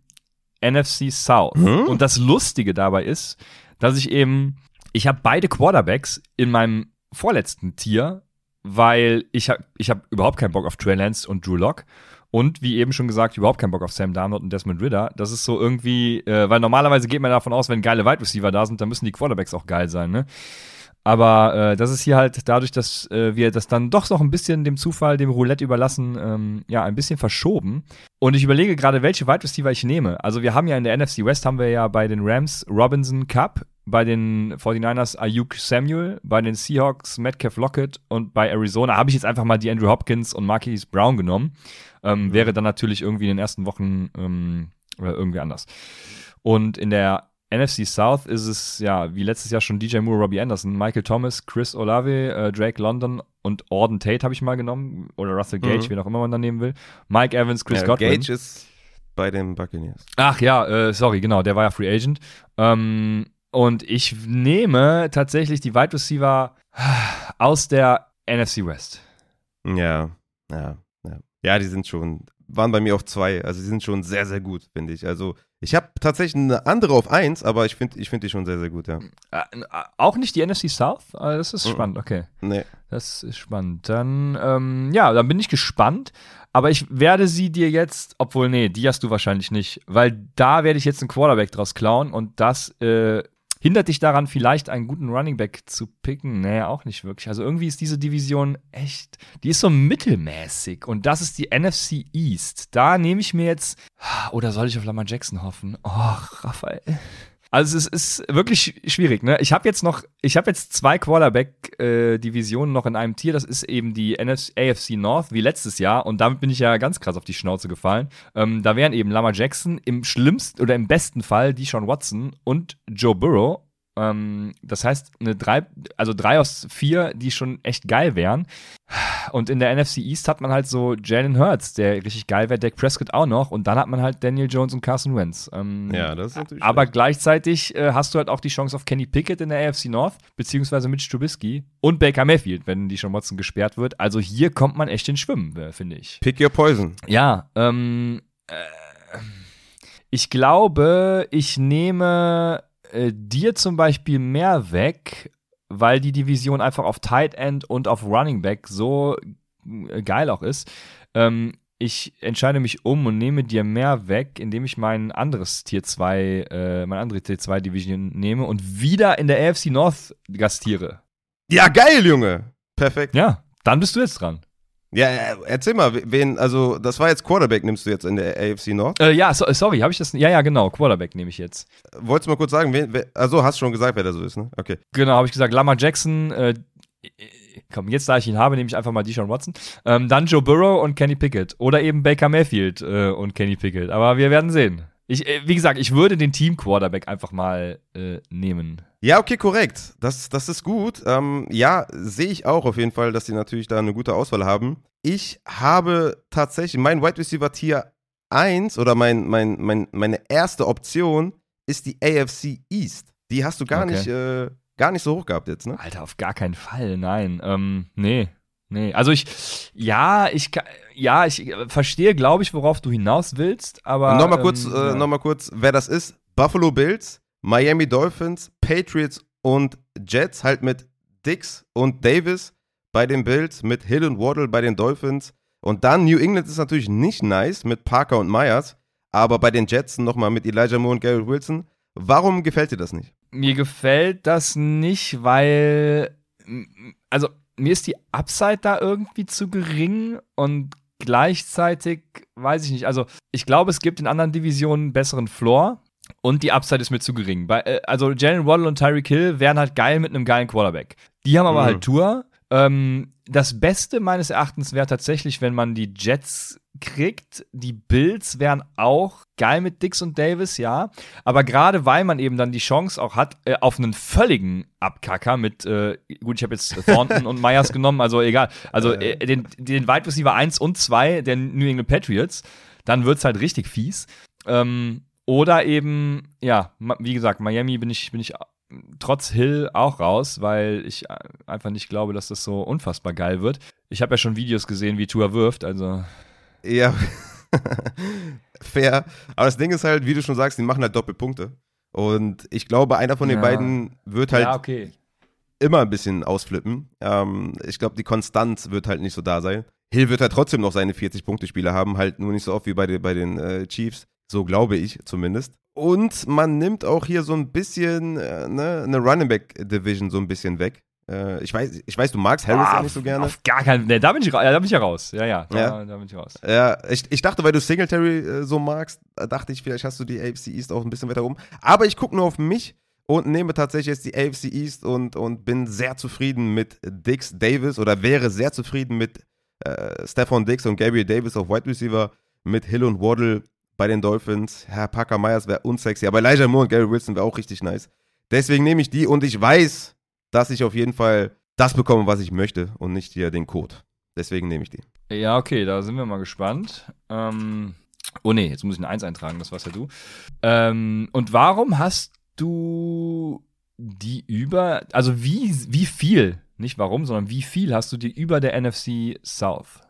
NFC South. Mhm. Und das Lustige dabei ist, dass ich eben, ich habe beide Quarterbacks in meinem vorletzten Tier, weil ich habe ich hab überhaupt keinen Bock auf Trey Lance und Drew Lock. Und wie eben schon gesagt, überhaupt keinen Bock auf Sam Darnold und Desmond Ritter. Das ist so irgendwie, äh, weil normalerweise geht man davon aus, wenn geile Wide Receiver da sind, dann müssen die Quarterbacks auch geil sein, ne? Aber äh, das ist hier halt dadurch, dass äh, wir das dann doch noch ein bisschen dem Zufall, dem Roulette überlassen, ähm, ja, ein bisschen verschoben. Und ich überlege gerade, welche Wide Receiver ich nehme. Also wir haben ja in der NFC West haben wir ja bei den Rams Robinson Cup, bei den 49ers Ayuk Samuel, bei den Seahawks Metcalf Lockett und bei Arizona habe ich jetzt einfach mal die Andrew Hopkins und Marquise Brown genommen. Ähm, mhm. Wäre dann natürlich irgendwie in den ersten Wochen ähm, irgendwie anders. Und in der NFC South ist es ja wie letztes Jahr schon DJ Moore, Robbie Anderson, Michael Thomas, Chris Olave, äh, Drake London und Auden Tate habe ich mal genommen oder Russell Gage, mhm. wen auch immer man da nehmen will. Mike Evans, Chris ja, Godwin. Gage ist bei den Buccaneers. Ach ja, äh, sorry, genau, der war ja Free Agent. Ähm, und ich nehme tatsächlich die Wide Receiver aus der NFC West. Ja, ja. Ja, die sind schon, waren bei mir auf zwei. Also die sind schon sehr, sehr gut, finde ich. Also ich habe tatsächlich eine andere auf eins, aber ich finde ich find die schon sehr, sehr gut, ja. Äh, auch nicht die NFC South? Ah, das ist spannend, okay. Nee. Das ist spannend. Dann, ähm, ja, dann bin ich gespannt. Aber ich werde sie dir jetzt, obwohl, nee, die hast du wahrscheinlich nicht, weil da werde ich jetzt einen Quarterback draus klauen und das äh, Hindert dich daran, vielleicht einen guten Running Back zu picken? Nee, auch nicht wirklich. Also irgendwie ist diese Division echt, die ist so mittelmäßig. Und das ist die NFC East. Da nehme ich mir jetzt, oder soll ich auf Lamar Jackson hoffen? Oh, Raphael. Also es ist wirklich schwierig. Ne? Ich habe jetzt noch, ich habe jetzt zwei Quarterback-Divisionen äh, noch in einem Tier. Das ist eben die NFC, AFC North wie letztes Jahr und damit bin ich ja ganz krass auf die Schnauze gefallen. Ähm, da wären eben Lamar Jackson im schlimmsten oder im besten Fall Deshaun Watson und Joe Burrow ähm, das heißt, eine drei, also drei aus vier, die schon echt geil wären. Und in der NFC East hat man halt so Jalen Hurts, der richtig geil wäre, Dak Prescott auch noch. Und dann hat man halt Daniel Jones und Carson Wentz. Ähm, ja, das ist natürlich. Aber schlecht. gleichzeitig äh, hast du halt auch die Chance auf Kenny Pickett in der AFC North, beziehungsweise Mitch Trubisky und Baker Mayfield, wenn die schon Watson gesperrt wird. Also hier kommt man echt in Schwimmen, äh, finde ich. Pick your poison. Ja, ähm, äh, ich glaube, ich nehme äh, dir zum Beispiel mehr weg, weil die Division einfach auf Tight End und auf Running Back so äh, geil auch ist. Ähm, ich entscheide mich um und nehme dir mehr weg, indem ich mein anderes Tier 2, äh, meine andere Tier 2 Division nehme und wieder in der AFC North gastiere. Ja, geil, Junge. Perfekt. Ja, dann bist du jetzt dran. Ja, erzähl mal, wen, also das war jetzt Quarterback, nimmst du jetzt in der AFC North? Äh, ja, so, sorry, habe ich das? Ja, ja, genau, Quarterback nehme ich jetzt. Wolltest du mal kurz sagen, wen, wer, also hast schon gesagt, wer da so ist, ne? Okay. Genau, habe ich gesagt, Lamar Jackson, äh, komm, jetzt da ich ihn habe, nehme ich einfach mal Deshaun Watson. Ähm, dann Joe Burrow und Kenny Pickett. Oder eben Baker Mayfield äh, und Kenny Pickett. Aber wir werden sehen. Ich, äh, wie gesagt, ich würde den Team-Quarterback einfach mal äh, nehmen. Ja, okay, korrekt. Das, das ist gut. Ähm, ja, sehe ich auch auf jeden Fall, dass sie natürlich da eine gute Auswahl haben. Ich habe tatsächlich mein Wide Receiver Tier 1 oder mein, mein, mein, meine erste Option ist die AFC East. Die hast du gar okay. nicht äh, gar nicht so hoch gehabt jetzt, ne? Alter, auf gar keinen Fall, nein. Ähm, nee. Nee, also ich, ja, ich, ja, ich verstehe, glaube ich, worauf du hinaus willst, aber. Nochmal kurz, ähm, äh, noch kurz, wer das ist. Buffalo Bills, Miami Dolphins, Patriots und Jets halt mit Dix und Davis bei den Bills, mit Hill und Waddle bei den Dolphins. Und dann New England ist natürlich nicht nice mit Parker und Myers, aber bei den Jets nochmal mit Elijah Moore und Garrett Wilson. Warum gefällt dir das nicht? Mir gefällt das nicht, weil, also mir ist die Upside da irgendwie zu gering und gleichzeitig weiß ich nicht. Also ich glaube, es gibt in anderen Divisionen einen besseren Floor und die Upside ist mir zu gering. Bei, äh, also Jalen Waddle und Tyreek Hill wären halt geil mit einem geilen Quarterback. Die haben aber mhm. halt Tour. Ähm, das Beste meines Erachtens wäre tatsächlich, wenn man die Jets kriegt. Die Bills wären auch geil mit Dix und Davis, ja. Aber gerade weil man eben dann die Chance auch hat, äh, auf einen völligen Abkacker mit, äh, gut, ich habe jetzt Thornton und Myers genommen, also egal. Also äh, den, den Wide Receiver 1 und 2 der New England Patriots, dann wird es halt richtig fies. Ähm, oder eben, ja, wie gesagt, Miami bin ich, bin ich trotz Hill auch raus, weil ich einfach nicht glaube, dass das so unfassbar geil wird. Ich habe ja schon Videos gesehen, wie Tour wirft, also ja, fair. Aber das Ding ist halt, wie du schon sagst, die machen halt Doppelpunkte. Und ich glaube, einer von den ja. beiden wird halt ja, okay. immer ein bisschen ausflippen. Ähm, ich glaube, die Konstanz wird halt nicht so da sein. Hill wird halt trotzdem noch seine 40-Punkte-Spiele haben, halt nur nicht so oft wie bei, den, bei den äh, Chiefs. So glaube ich zumindest. Und man nimmt auch hier so ein bisschen äh, ne, eine Running Back Division so ein bisschen weg. Äh, ich, weiß, ich weiß, du magst Harris ah, ja nicht so gerne. Auf gar keinen nee, da bin ich, ja, da bin ich ja raus. Ja, ja, da, ja. da bin ich raus. Ja, ich, ich dachte, weil du Singletary äh, so magst, dachte ich, vielleicht hast du die AFC East auch ein bisschen weiter oben. Aber ich gucke nur auf mich und nehme tatsächlich jetzt die AFC East und, und bin sehr zufrieden mit Dix Davis oder wäre sehr zufrieden mit äh, Stefan Dix und Gabriel Davis auf Wide Receiver, mit Hill und Waddle bei den Dolphins. Herr Parker Myers wäre unsexy, aber Elijah Moore und Gary Wilson wäre auch richtig nice. Deswegen nehme ich die und ich weiß, dass ich auf jeden Fall das bekomme, was ich möchte und nicht hier den Code. Deswegen nehme ich die. Ja, okay, da sind wir mal gespannt. Ähm, oh nee, jetzt muss ich ein 1 eintragen, das warst ja du. Ähm, und warum hast du die über, also wie, wie viel, nicht warum, sondern wie viel hast du die über der NFC South?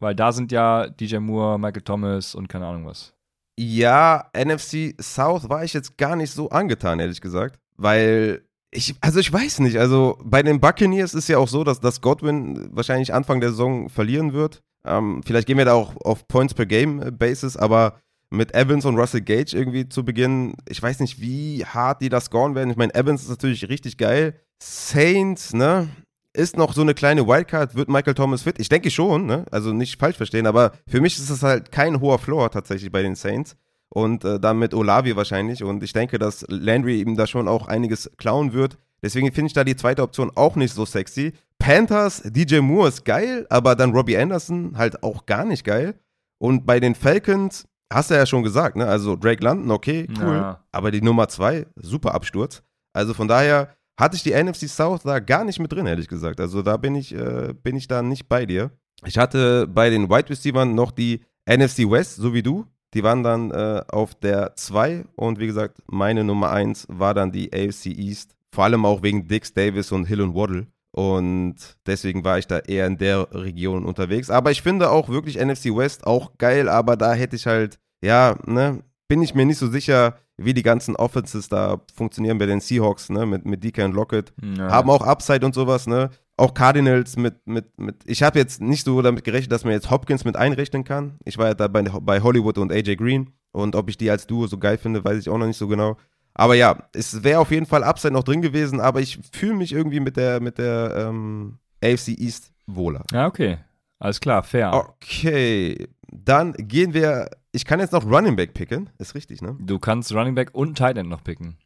Weil da sind ja DJ Moore, Michael Thomas und keine Ahnung was. Ja, NFC South war ich jetzt gar nicht so angetan, ehrlich gesagt. Weil ich, also ich weiß nicht. Also bei den Buccaneers ist ja auch so, dass, dass Godwin wahrscheinlich Anfang der Saison verlieren wird. Ähm, vielleicht gehen wir da auch auf Points per Game Basis, aber mit Evans und Russell Gage irgendwie zu Beginn, ich weiß nicht, wie hart die da scoren werden. Ich meine, Evans ist natürlich richtig geil. Saints, ne? Ist noch so eine kleine Wildcard, wird Michael Thomas fit? Ich denke schon, ne? Also nicht falsch verstehen, aber für mich ist das halt kein hoher Floor tatsächlich bei den Saints und äh, dann mit Olavi wahrscheinlich. Und ich denke, dass Landry ihm da schon auch einiges klauen wird. Deswegen finde ich da die zweite Option auch nicht so sexy. Panthers, DJ Moore ist geil, aber dann Robbie Anderson halt auch gar nicht geil. Und bei den Falcons, hast du ja schon gesagt, ne? Also Drake London, okay, cool. Ja. Aber die Nummer zwei, super Absturz. Also von daher hatte ich die NFC South da gar nicht mit drin, ehrlich gesagt. Also da bin ich, äh, bin ich da nicht bei dir. Ich hatte bei den Wide Receivers noch die NFC West, so wie du. Die waren dann äh, auf der 2 und wie gesagt, meine Nummer 1 war dann die AFC East. Vor allem auch wegen Dix Davis und Hill und Waddle. Und deswegen war ich da eher in der Region unterwegs. Aber ich finde auch wirklich NFC West auch geil, aber da hätte ich halt, ja, ne, bin ich mir nicht so sicher, wie die ganzen Offenses da funktionieren bei den Seahawks, ne, mit, mit DK und Lockett. Ja. Haben auch Upside und sowas, ne. Auch Cardinals mit, mit, mit, ich habe jetzt nicht so damit gerechnet, dass man jetzt Hopkins mit einrechnen kann. Ich war ja da bei, bei Hollywood und AJ Green und ob ich die als Duo so geil finde, weiß ich auch noch nicht so genau. Aber ja, es wäre auf jeden Fall Upside noch drin gewesen, aber ich fühle mich irgendwie mit der, mit der ähm, AFC East wohler. Ja, okay. Alles klar, fair. Okay, dann gehen wir. Ich kann jetzt noch Running Back picken, ist richtig, ne? Du kannst Running Back und Tight End noch picken.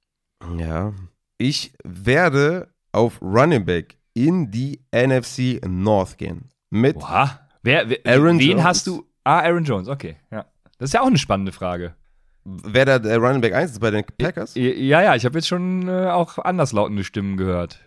Ja. Ich werde auf Running Back in die NFC North gehen. Mit Oha. Wer, wer, Aaron wen Jones. hast du? Ah, Aaron Jones, okay. Ja. Das ist ja auch eine spannende Frage. wer da der Running Back 1 ist bei den Packers? Ja, ja, ich habe jetzt schon äh, auch anderslautende Stimmen gehört.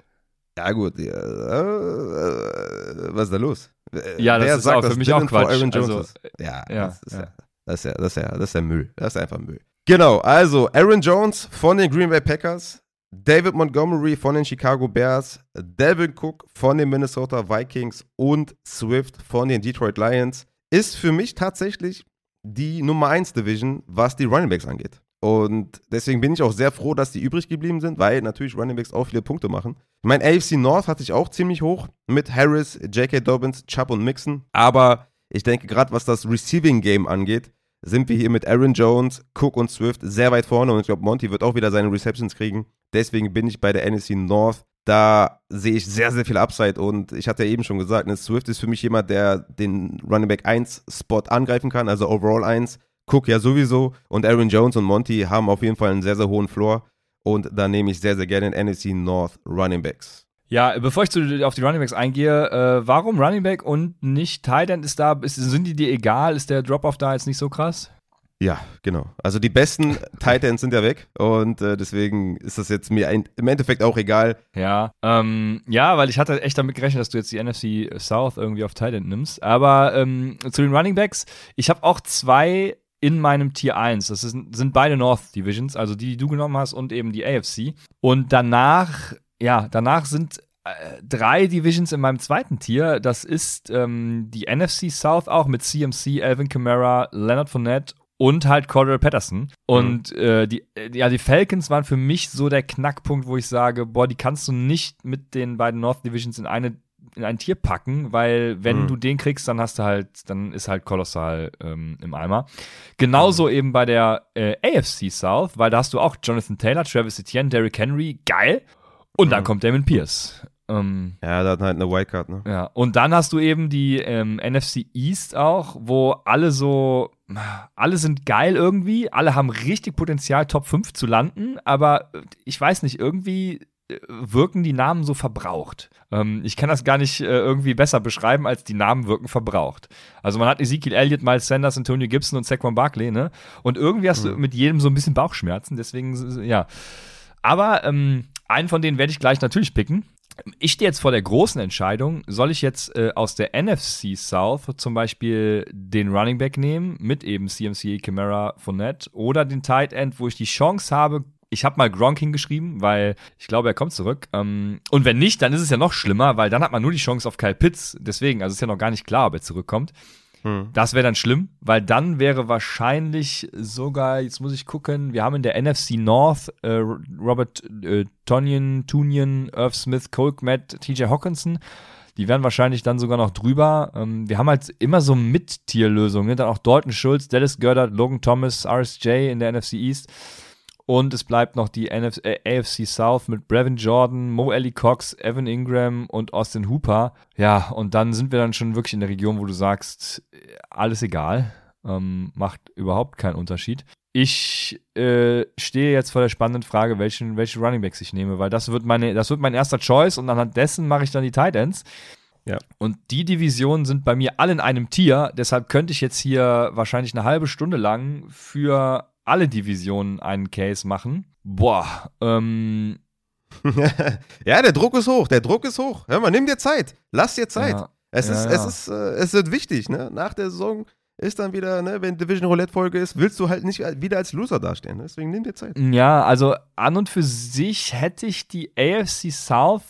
Ja, gut. Ja, äh, was ist da los? Ja, das Wer ist sagt, auch für mich auch Quatsch. Aaron Jones Also, ist? Ja, ja, das, ist ja. ja. Das, ist ja, das, ist ja, das ist ja Müll. Das ist einfach Müll. Genau, also Aaron Jones von den Green Bay Packers, David Montgomery von den Chicago Bears, Devin Cook von den Minnesota Vikings und Swift von den Detroit Lions ist für mich tatsächlich die Nummer 1 Division, was die Running Backs angeht. Und deswegen bin ich auch sehr froh, dass die übrig geblieben sind, weil natürlich Running Backs auch viele Punkte machen. Ich meine, AFC North hatte ich auch ziemlich hoch mit Harris, J.K. Dobbins, Chubb und Mixon. Aber ich denke, gerade was das Receiving Game angeht, sind wir hier mit Aaron Jones, Cook und Swift sehr weit vorne. Und ich glaube, Monty wird auch wieder seine Receptions kriegen. Deswegen bin ich bei der NFC North. Da sehe ich sehr, sehr viel Upside. Und ich hatte ja eben schon gesagt, ne, Swift ist für mich jemand, der den Running Back 1 Spot angreifen kann, also Overall 1. Cook ja sowieso. Und Aaron Jones und Monty haben auf jeden Fall einen sehr, sehr hohen Floor. Und da nehme ich sehr, sehr gerne den NFC North Running Backs. Ja, bevor ich zu, auf die Running Backs eingehe, äh, warum Running Back und nicht Tight End ist da, ist, sind die dir egal? Ist der Drop-Off da jetzt nicht so krass? Ja, genau. Also die besten Tight Ends sind ja weg und äh, deswegen ist das jetzt mir ein, im Endeffekt auch egal. Ja, ähm, ja, weil ich hatte echt damit gerechnet, dass du jetzt die NFC South irgendwie auf Tight End nimmst. Aber ähm, zu den Running Backs, ich habe auch zwei in meinem Tier 1. Das ist, sind beide North Divisions, also die, die du genommen hast und eben die AFC. Und danach, ja, danach sind äh, drei Divisions in meinem zweiten Tier. Das ist ähm, die NFC South auch mit CMC, Alvin Kamara, Leonard Fournette und halt Cordell Patterson. Und äh, die, äh, ja, die Falcons waren für mich so der Knackpunkt, wo ich sage, boah, die kannst du nicht mit den beiden North Divisions in eine in ein Tier packen, weil wenn Mhm. du den kriegst, dann hast du halt, dann ist halt kolossal ähm, im Eimer. Genauso eben bei der äh, AFC South, weil da hast du auch Jonathan Taylor, Travis Etienne, Derrick Henry, geil. Und dann Mhm. kommt Damon Pierce. Ähm, Ja, da hat halt eine Wildcard, ne? ja, und dann hast du eben die ähm, NFC East auch, wo alle so, alle sind geil irgendwie, alle haben richtig Potenzial, Top 5 zu landen, aber äh, ich weiß nicht, irgendwie äh, wirken die Namen so verbraucht. Ähm, ich kann das gar nicht äh, irgendwie besser beschreiben, als die Namen wirken verbraucht. Also man hat Ezekiel Elliott, Miles Sanders, Antonio Gibson und Saquon Barkley, ne? Und irgendwie hast du Mhm. mit jedem so ein bisschen Bauchschmerzen, deswegen, ja. Aber ähm, einen von denen werde ich gleich natürlich picken. Ich stehe jetzt vor der großen Entscheidung, soll ich jetzt äh, aus der NFC South zum Beispiel den Running Back nehmen, mit eben CMC, Camara, Fournette, oder den Tight End, wo ich die Chance habe, ich habe mal Gronk hingeschrieben, weil ich glaube, er kommt zurück. Ähm, und wenn nicht, dann ist es ja noch schlimmer, weil dann hat man nur die Chance auf Kyle Pitts. Deswegen, also ist ja noch gar nicht klar, ob er zurückkommt. Hm. Das wäre dann schlimm, weil dann wäre wahrscheinlich sogar, jetzt muss ich gucken, wir haben in der NFC North äh, Robert äh, Tonyan, Tunian, Irv Smith, Cole Kmet, TJ Hawkinson. Die wären wahrscheinlich dann sogar noch drüber. Ähm, wir haben halt immer so Mit-Tier-Lösungen. Dann auch Dalton Schulz, Dallas Goddard, Logan Thomas, RSJ in der NFC East. Und es bleibt noch die NF äh, AFC South mit Brevin Jordan, Mo Ellie Cox, Evan Ingram und Austin Hooper. Ja, und dann sind wir dann schon wirklich in der Region, wo du sagst, äh, alles egal. Ähm, macht überhaupt keinen Unterschied. Ich äh, stehe jetzt vor der spannenden Frage, welchen, welche Running Backs ich nehme, weil das wird, meine, das wird mein erster Choice und anhand dessen mache ich dann die Tight Ends. Ja. Und die Divisionen sind bei mir alle in einem Tier, deshalb könnte ich jetzt hier wahrscheinlich eine halbe Stunde lang für alle Divisionen einen Case machen. Boah, ähm, ja, der Druck ist hoch, der Druck ist hoch. Hör mal, nimm dir Zeit. Lass dir Zeit. Ja, es, ja, ist, ja. es ist, äh, es wird wichtig, ne? Nach der Saison ist dann wieder, ne, wenn Division Roulette Folge ist, willst du halt nicht wieder als Loser dastehen. Deswegen nimm dir Zeit. Ja, also an und für sich hätte ich die AFC South.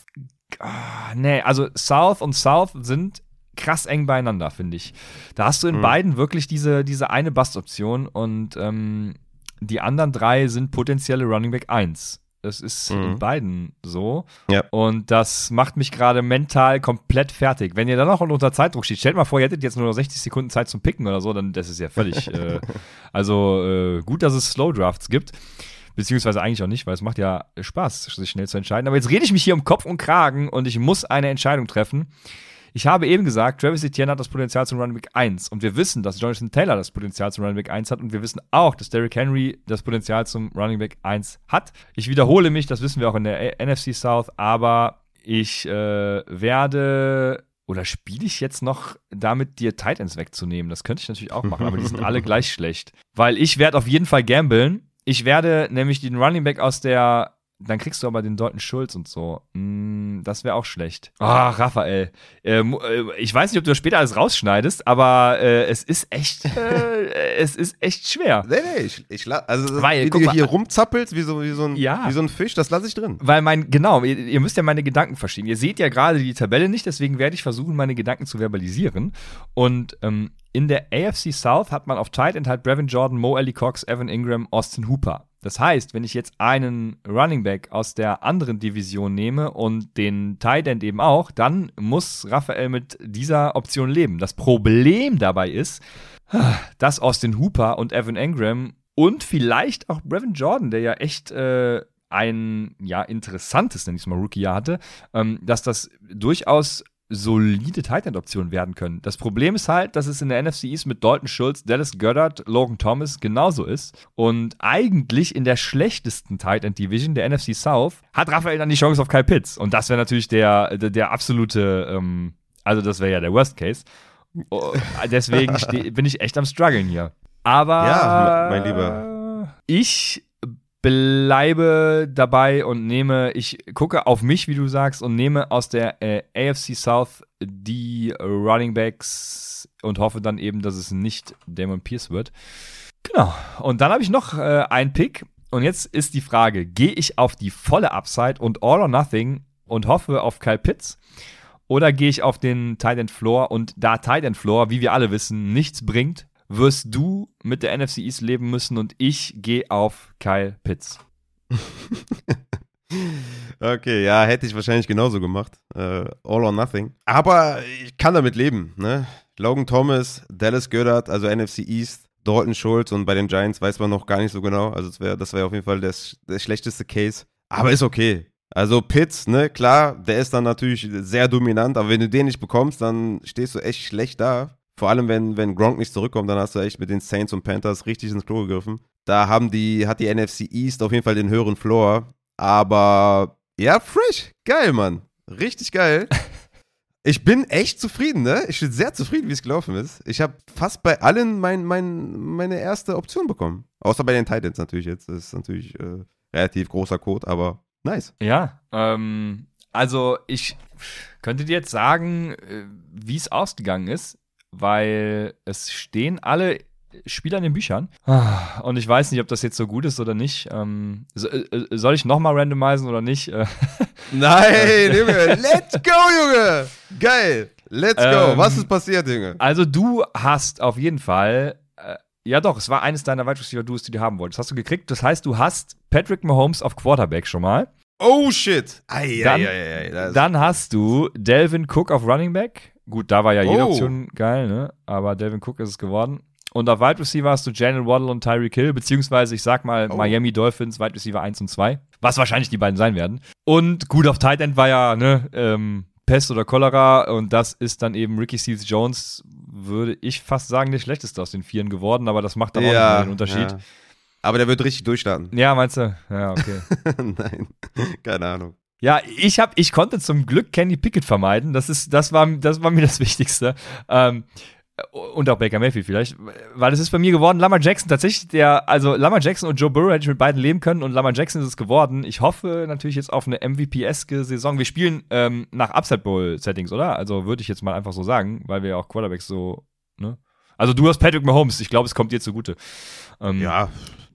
Ah, nee, also South und South sind krass eng beieinander, finde ich. Da hast du in Mhm. beiden wirklich diese, diese eine Bust-Option und ähm, die anderen drei sind potenzielle Running Back 1 Das ist mhm. in beiden so. Ja. Und das macht mich gerade mental komplett fertig. Wenn ihr dann noch unter Zeitdruck steht, stellt mal vor, ihr hättet jetzt nur noch 60 Sekunden Zeit zum Picken oder so, dann das ist ja völlig. äh, also äh, gut, dass es Slow Drafts gibt. Beziehungsweise eigentlich auch nicht, weil es macht ja Spaß, sich schnell zu entscheiden. Aber jetzt rede ich mich hier um Kopf und Kragen und ich muss eine Entscheidung treffen. Ich habe eben gesagt, Travis Etienne hat das Potenzial zum Running Back 1 und wir wissen, dass Jonathan Taylor das Potenzial zum Running Back 1 hat und wir wissen auch, dass Derrick Henry das Potenzial zum Running Back 1 hat. Ich wiederhole mich, das wissen wir auch in der NFC South, aber ich äh, werde oder spiele ich jetzt noch damit, dir Titans wegzunehmen? Das könnte ich natürlich auch machen, aber die sind alle gleich schlecht. Weil ich werde auf jeden Fall gamblen. Ich werde nämlich den Running Back aus der dann kriegst du aber den Dalton Schulz und so. Mm, das wäre auch schlecht. Ach, Raphael. Ähm, äh, ich weiß nicht, ob du das später alles rausschneidest, aber äh, es ist echt, äh, es ist echt schwer. Nee, nee, ich, ich also Weil, wie du hier rumzappelst, wie so, wie, so ein, ja. wie so ein Fisch, das lasse ich drin. Weil mein, genau, ihr, ihr, müsst ja meine Gedanken verstehen. Ihr seht ja gerade die Tabelle nicht, deswegen werde ich versuchen, meine Gedanken zu verbalisieren. Und ähm, in der AFC South hat man auf Tight End halt Brevin Jordan, Mo Ellie Cox, Evan Ingram, Austin Hooper. Das heißt, wenn ich jetzt einen Running Back aus der anderen Division nehme und den Tight End eben auch, dann muss Raphael mit dieser Option leben. Das Problem dabei ist, dass Austin Hooper und Evan Engram und vielleicht auch Brevin Jordan, der ja echt äh, ein ja interessantes, nenne ich es mal, Rookie-Jahr hatte, ähm, dass das durchaus solide Optionen werden können. Das Problem ist halt, dass es in der NFC East mit Dalton Schultz, Dallas Goddard, Logan Thomas genauso ist. Und eigentlich in der schlechtesten Tight End Division der NFC South hat Raphael dann die Chance auf Kyle Pitts. Und das wäre natürlich der, der, der absolute, ähm, also das wäre ja der Worst Case. Oh, deswegen bin ich echt am struggeln hier. Aber ja, mein Lieber. Ich bleibe dabei und nehme, ich gucke auf mich, wie du sagst, und nehme aus der äh, AFC South die Running Backs und hoffe dann eben, dass es nicht Damon Pierce wird. Genau. Und dann habe ich noch äh, einen Pick. Und jetzt ist die Frage: Gehe ich auf die volle Upside und All or Nothing und hoffe auf Kyle Pitts? Oder gehe ich auf den Tight End Floor und da Tight End Floor, wie wir alle wissen, nichts bringt, wirst du mit der NFC East leben müssen und ich gehe auf Kyle Pitts. okay, ja, hätte ich wahrscheinlich genauso gemacht. Uh, all or nothing. Aber ich kann damit leben. Ne? Logan Thomas, Dallas Goddard, also NFC East, Dalton Schultz und bei den Giants weiß man noch gar nicht so genau. Also das wäre wär auf jeden Fall das, der schlechteste Case. Aber ist okay. Also Pitts, ne, klar, der ist dann natürlich sehr dominant, aber wenn du den nicht bekommst, dann stehst du echt schlecht da. Vor allem, wenn, wenn Gronk nicht zurückkommt, dann hast du echt mit den Saints und Panthers richtig ins Klo gegriffen. Da haben die, hat die NFC East auf jeden Fall den höheren Floor. Aber ja, fresh. Geil, Mann. Richtig geil. Ich bin echt zufrieden, ne? Ich bin sehr zufrieden, wie es gelaufen ist. Ich habe fast bei allen mein, mein, meine erste Option bekommen. Außer bei den Titans natürlich jetzt. Das ist natürlich äh, relativ großer Code, aber nice. Ja, ähm, also ich könnte dir jetzt sagen, äh, wie es ausgegangen ist weil es stehen alle Spieler in den Büchern. Und ich weiß nicht, ob das jetzt so gut ist oder nicht. Ähm, äh, äh, soll ich nochmal randomisieren oder nicht? Nein, Junge, let's go, Junge! Geil! Let's go! Ähm, Was ist passiert, Junge? Also, du hast auf jeden Fall. Äh, ja, doch, es war eines deiner Wide Receiver Duos, die du haben wolltest. Hast du gekriegt? Das heißt, du hast Patrick Mahomes auf Quarterback schon mal. Oh shit! Ei, dann, ei, ei, dann hast du Delvin Cook auf Running Back. Gut, da war ja jede oh. Option geil, ne? Aber Delvin Cook ist es geworden. Und auf Wide Receiver hast du Jalen Waddle und Tyreek Hill, beziehungsweise ich sag mal oh. Miami Dolphins, Wide Receiver 1 und 2. Was wahrscheinlich die beiden sein werden. Und gut, auf Tight End war ja, ne, ähm, Pest oder Cholera und das ist dann eben Ricky Seals Jones, würde ich fast sagen, der schlechteste aus den Vieren geworden, aber das macht dann ja, auch den Unterschied. Ja. Aber der wird richtig durchstarten. Ja, meinst du? Ja, okay. Nein, keine Ahnung. Ja, ich hab, ich konnte zum Glück Kenny Pickett vermeiden. Das ist, das war, das war mir das Wichtigste. Ähm, und auch Baker Mayfield vielleicht, weil es ist bei mir geworden, Lamar Jackson tatsächlich der, also Lamar Jackson und Joe Burrow hätte ich mit beiden leben können und Lamar Jackson ist es geworden. Ich hoffe natürlich jetzt auf eine MVP-eske Saison. Wir spielen ähm, nach Upset Bowl-Settings, oder? Also würde ich jetzt mal einfach so sagen, weil wir ja auch Quarterbacks so, ne? Also du hast Patrick Mahomes, ich glaube, es kommt dir zugute. Ähm, ja,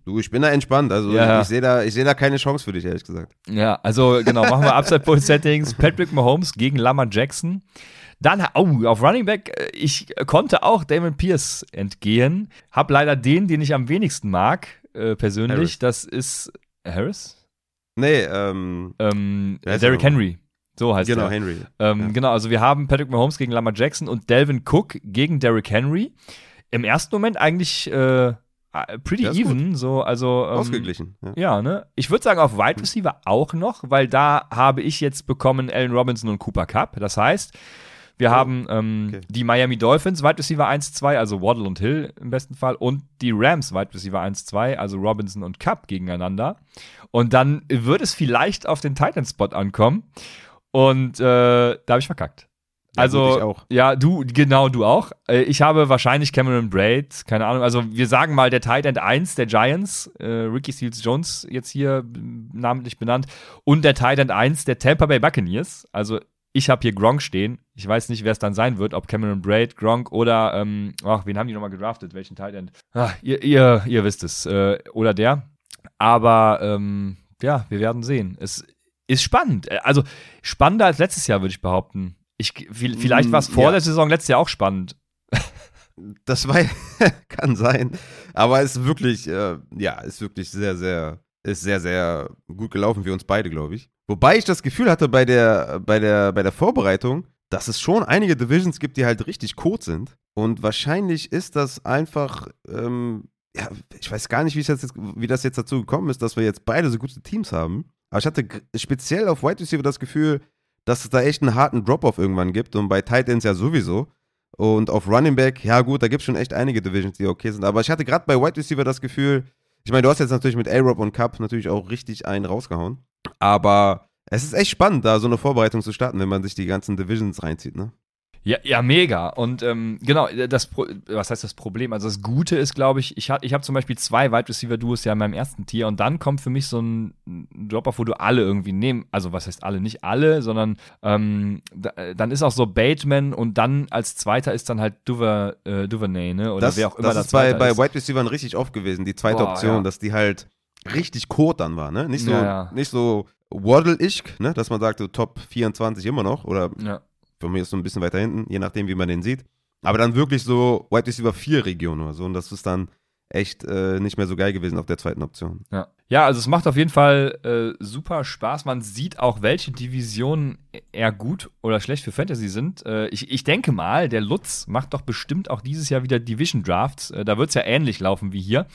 Du, ich bin da entspannt. Also ja. ich sehe da, seh da keine Chance für dich, ehrlich gesagt. Ja, also genau, machen wir Upside Bowl Settings. Patrick Mahomes gegen Lamar Jackson. Dann, oh, auf Running Back, äh, ich konnte auch Damon Pierce entgehen. Hab leider den, den ich am wenigsten mag, äh, persönlich. Harris. Das ist Harris? Nee, ähm. ähm Derrick er Henry. So heißt Genau, er. Henry. Ähm, Ja. Genau, also wir haben Patrick Mahomes gegen Lamar Jackson und Delvin Cook gegen Derrick Henry. Im ersten Moment eigentlich äh, pretty Ja, ist even, so, also ähm, Ausgeglichen. Ja. Ja, ne? Ich würde sagen auf Wide Receiver auch noch, weil da habe ich jetzt bekommen Allen Robinson und Cooper Cup. Das heißt, wir Oh, haben ähm, okay. die Miami Dolphins Wide Receiver 1, 2, also Waddle und Hill im besten Fall, und die Rams Wide Receiver 1, 2, also Robinson und Cup gegeneinander. Und dann wird es vielleicht auf den Titan-Spot ankommen. Und äh, da habe ich verkackt. Ja, also, gut, ja, du, genau, du auch. Äh, Ich habe wahrscheinlich Cameron Braid, keine Ahnung. Also, wir sagen mal der Tight End 1 der Giants, äh, Ricky Seals Jones jetzt hier namentlich benannt, und der Tight End 1 der Tampa Bay Buccaneers. Also, ich habe hier Gronk stehen. Ich weiß nicht, wer es dann sein wird, ob Cameron Braid, Gronk oder, ähm, ach, wen haben die nochmal gedraftet? Welchen Tight End? Ach, ihr, ihr, ihr wisst es. Äh, oder der. Aber, ähm, ja, wir werden sehen. Es ist spannend. Äh, Also, spannender als letztes Jahr, würde ich behaupten. Ich, vi- vielleicht war es Mm, vor ja. der Saison letztes Jahr auch spannend. Das war, kann sein. Aber es ist wirklich, äh, ja, ist wirklich sehr, sehr, ist sehr, sehr gut gelaufen für uns beide, glaube ich. Wobei ich das Gefühl hatte bei der, bei der, bei der Vorbereitung, dass es schon einige Divisions gibt, die halt richtig kurz sind. Und wahrscheinlich ist das einfach, ähm, ja, ich weiß gar nicht, wie, jetzt, wie das jetzt dazu gekommen ist, dass wir jetzt beide so gute Teams haben. Aber ich hatte speziell auf Wide Receiver das Gefühl, dass es da echt einen harten Drop-Off irgendwann gibt. Und bei Tight Ends ja sowieso. Und auf Running Back, ja gut, da gibt es schon echt einige Divisions, die okay sind. Aber ich hatte gerade bei Wide Receiver das Gefühl, ich meine, du hast jetzt natürlich mit A-Rob und Cup natürlich auch richtig einen rausgehauen. Aber es ist echt spannend, da so eine Vorbereitung zu starten, wenn man sich die ganzen Divisions reinzieht, ne? Ja, ja, mega. Und ähm, genau, das Pro was heißt das Problem? Also das Gute ist, glaube ich, ich, hat- ich habe zum Beispiel zwei Wide Receiver Duos ja in meinem ersten Tier und dann kommt für mich so ein Dropper, wo du alle irgendwie nehmen, also was heißt alle, nicht alle, sondern ähm, da, dann ist auch so Bateman und dann als zweiter ist dann halt Duver, äh, Duvernay, ne? Oder das wer auch immer das ist bei, bei. Wide Receivern richtig oft gewesen, die zweite Boah, Option, ja. dass die halt richtig kurz dann war, ne? Nicht so, Ja, ja. nicht so Waddle-isch, ne? Dass man sagt, so Top 24 immer noch oder Ja. Von mir ist so ein bisschen weiter hinten, je nachdem, wie man den sieht. Aber dann wirklich so Wide Receiver 4 Region oder so. Und das ist dann echt äh, nicht mehr so geil gewesen auf der zweiten Option. Ja. Ja, also es macht auf jeden Fall äh, super Spaß. Man sieht auch, welche Divisionen eher gut oder schlecht für Fantasy sind. Äh, ich, ich denke mal, der Lutz macht doch bestimmt auch dieses Jahr wieder Division Drafts. Äh, da wird es ja ähnlich laufen wie hier.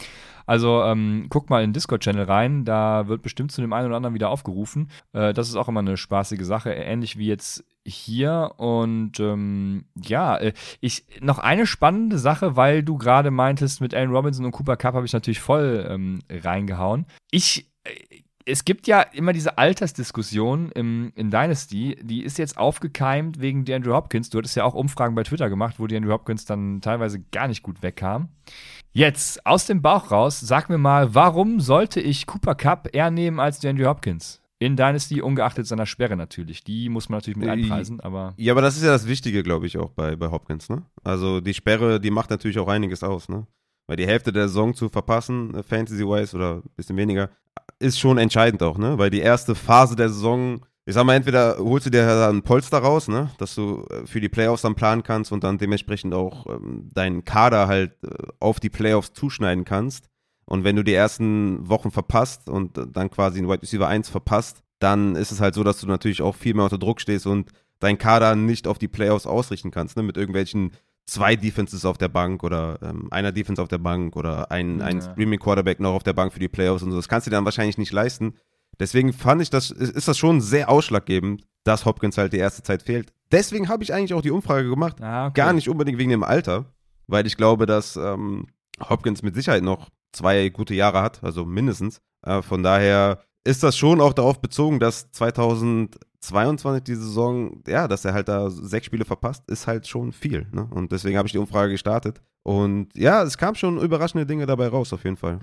Also ähm, guck mal in den Discord-Channel rein, da wird bestimmt zu dem einen oder anderen wieder aufgerufen. Äh, das ist auch immer eine spaßige Sache, ähnlich wie jetzt hier. Und ähm, ja, äh, ich noch eine spannende Sache, weil du gerade meintest, mit Allen Robinson und Cooper Cup habe ich natürlich voll ähm, reingehauen. Ich äh, es gibt ja immer diese Altersdiskussion im, in Dynasty, die ist jetzt aufgekeimt wegen DeAndre Hopkins. Du hattest ja auch Umfragen bei Twitter gemacht, wo DeAndre Hopkins dann teilweise gar nicht gut wegkam. Jetzt, aus dem Bauch raus, sag mir mal, warum sollte ich Cooper Cup eher nehmen als DeAndre Hopkins? In Dynasty, ungeachtet seiner Sperre natürlich. Die muss man natürlich mit Äh, einpreisen, aber. Ja, aber das ist ja das Wichtige, glaube ich, auch bei, bei Hopkins, ne? Also die Sperre, die macht natürlich auch einiges aus, ne? Weil die Hälfte der Saison zu verpassen, äh, Fantasy-wise oder ein bisschen weniger, ist schon entscheidend auch, ne? Weil die erste Phase der Saison, ich sag mal, entweder holst du dir dann ein Polster raus, ne? Dass du äh, für die Playoffs dann planen kannst und dann dementsprechend auch ähm, deinen Kader halt äh, auf die Playoffs zuschneiden kannst. Und wenn du die ersten Wochen verpasst und äh, dann quasi ein Wide Receiver 1 verpasst, dann ist es halt so, dass du natürlich auch viel mehr unter Druck stehst und deinen Kader nicht auf die Playoffs ausrichten kannst, ne? Mit irgendwelchen zwei Defenses auf der Bank oder ähm, einer Defense auf der Bank oder ein, ein Ja. Streaming Quarterback noch auf der Bank für die Playoffs und so. Das kannst du dir dann wahrscheinlich nicht leisten. Deswegen fand ich das, ist das schon sehr ausschlaggebend, dass Hopkins halt die erste Zeit fehlt. Deswegen habe ich eigentlich auch die Umfrage gemacht. Ah, okay. Gar nicht unbedingt wegen dem Alter, weil ich glaube, dass ähm, Hopkins mit Sicherheit noch zwei gute Jahre hat, also mindestens. Äh, von daher ist das schon auch darauf bezogen, dass 2022 die Saison, ja, dass er halt da sechs Spiele verpasst, ist halt schon viel. Ne? Und deswegen habe ich die Umfrage gestartet. Und ja, es kam schon überraschende Dinge dabei raus, auf jeden Fall.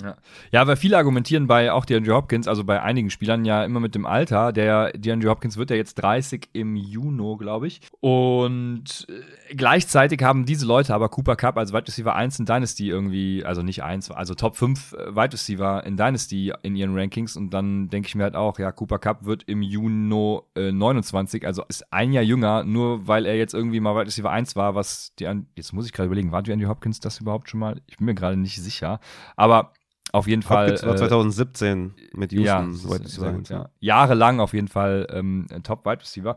Ja, weil viele argumentieren bei auch DeAndre Hopkins, also bei einigen Spielern ja immer mit dem Alter. Der DeAndre Hopkins wird ja jetzt 30 im Juni, glaube ich. Und äh, gleichzeitig haben diese Leute aber Cooper Cup als Wide Receiver 1 in Dynasty irgendwie, also nicht 1, also Top 5 äh, Wide Receiver in Dynasty in ihren Rankings. Und dann denke ich mir halt auch, ja, Cooper Cup wird im Juni äh, 29, also ist ein Jahr jünger, nur weil er jetzt irgendwie mal Wide Receiver 1 war, was die, jetzt muss ich gerade überlegen, war DeAndre Hopkins das überhaupt schon mal? Ich bin mir gerade nicht sicher. Aber auf jeden Fall. Hopkins war 2017 äh, mit Houston. Ja, Wide Receiver gut, ja. Jahrelang auf jeden Fall ähm, Top Wide Receiver.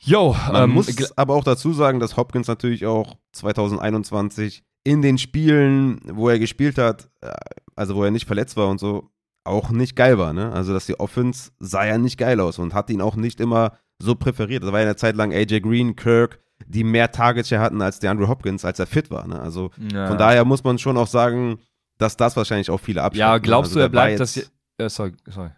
Jo, man ähm, muss aber auch dazu sagen, dass Hopkins natürlich auch 2021 in den Spielen, wo er gespielt hat, äh, also wo er nicht verletzt war und so, auch nicht geil war. Ne? Also, dass die Offense sah ja nicht geil aus und hat ihn auch nicht immer so präferiert. Das war ja eine Zeit lang AJ Green, Kirk, die mehr Targets ja hatten als der Andrew Hopkins, als er fit war. Ne? Also ja. von daher muss man schon auch sagen, dass das wahrscheinlich auch viele abschreckt. Ja, ne? glaubst also, du, er bleibt das. Äh, sorry, sorry.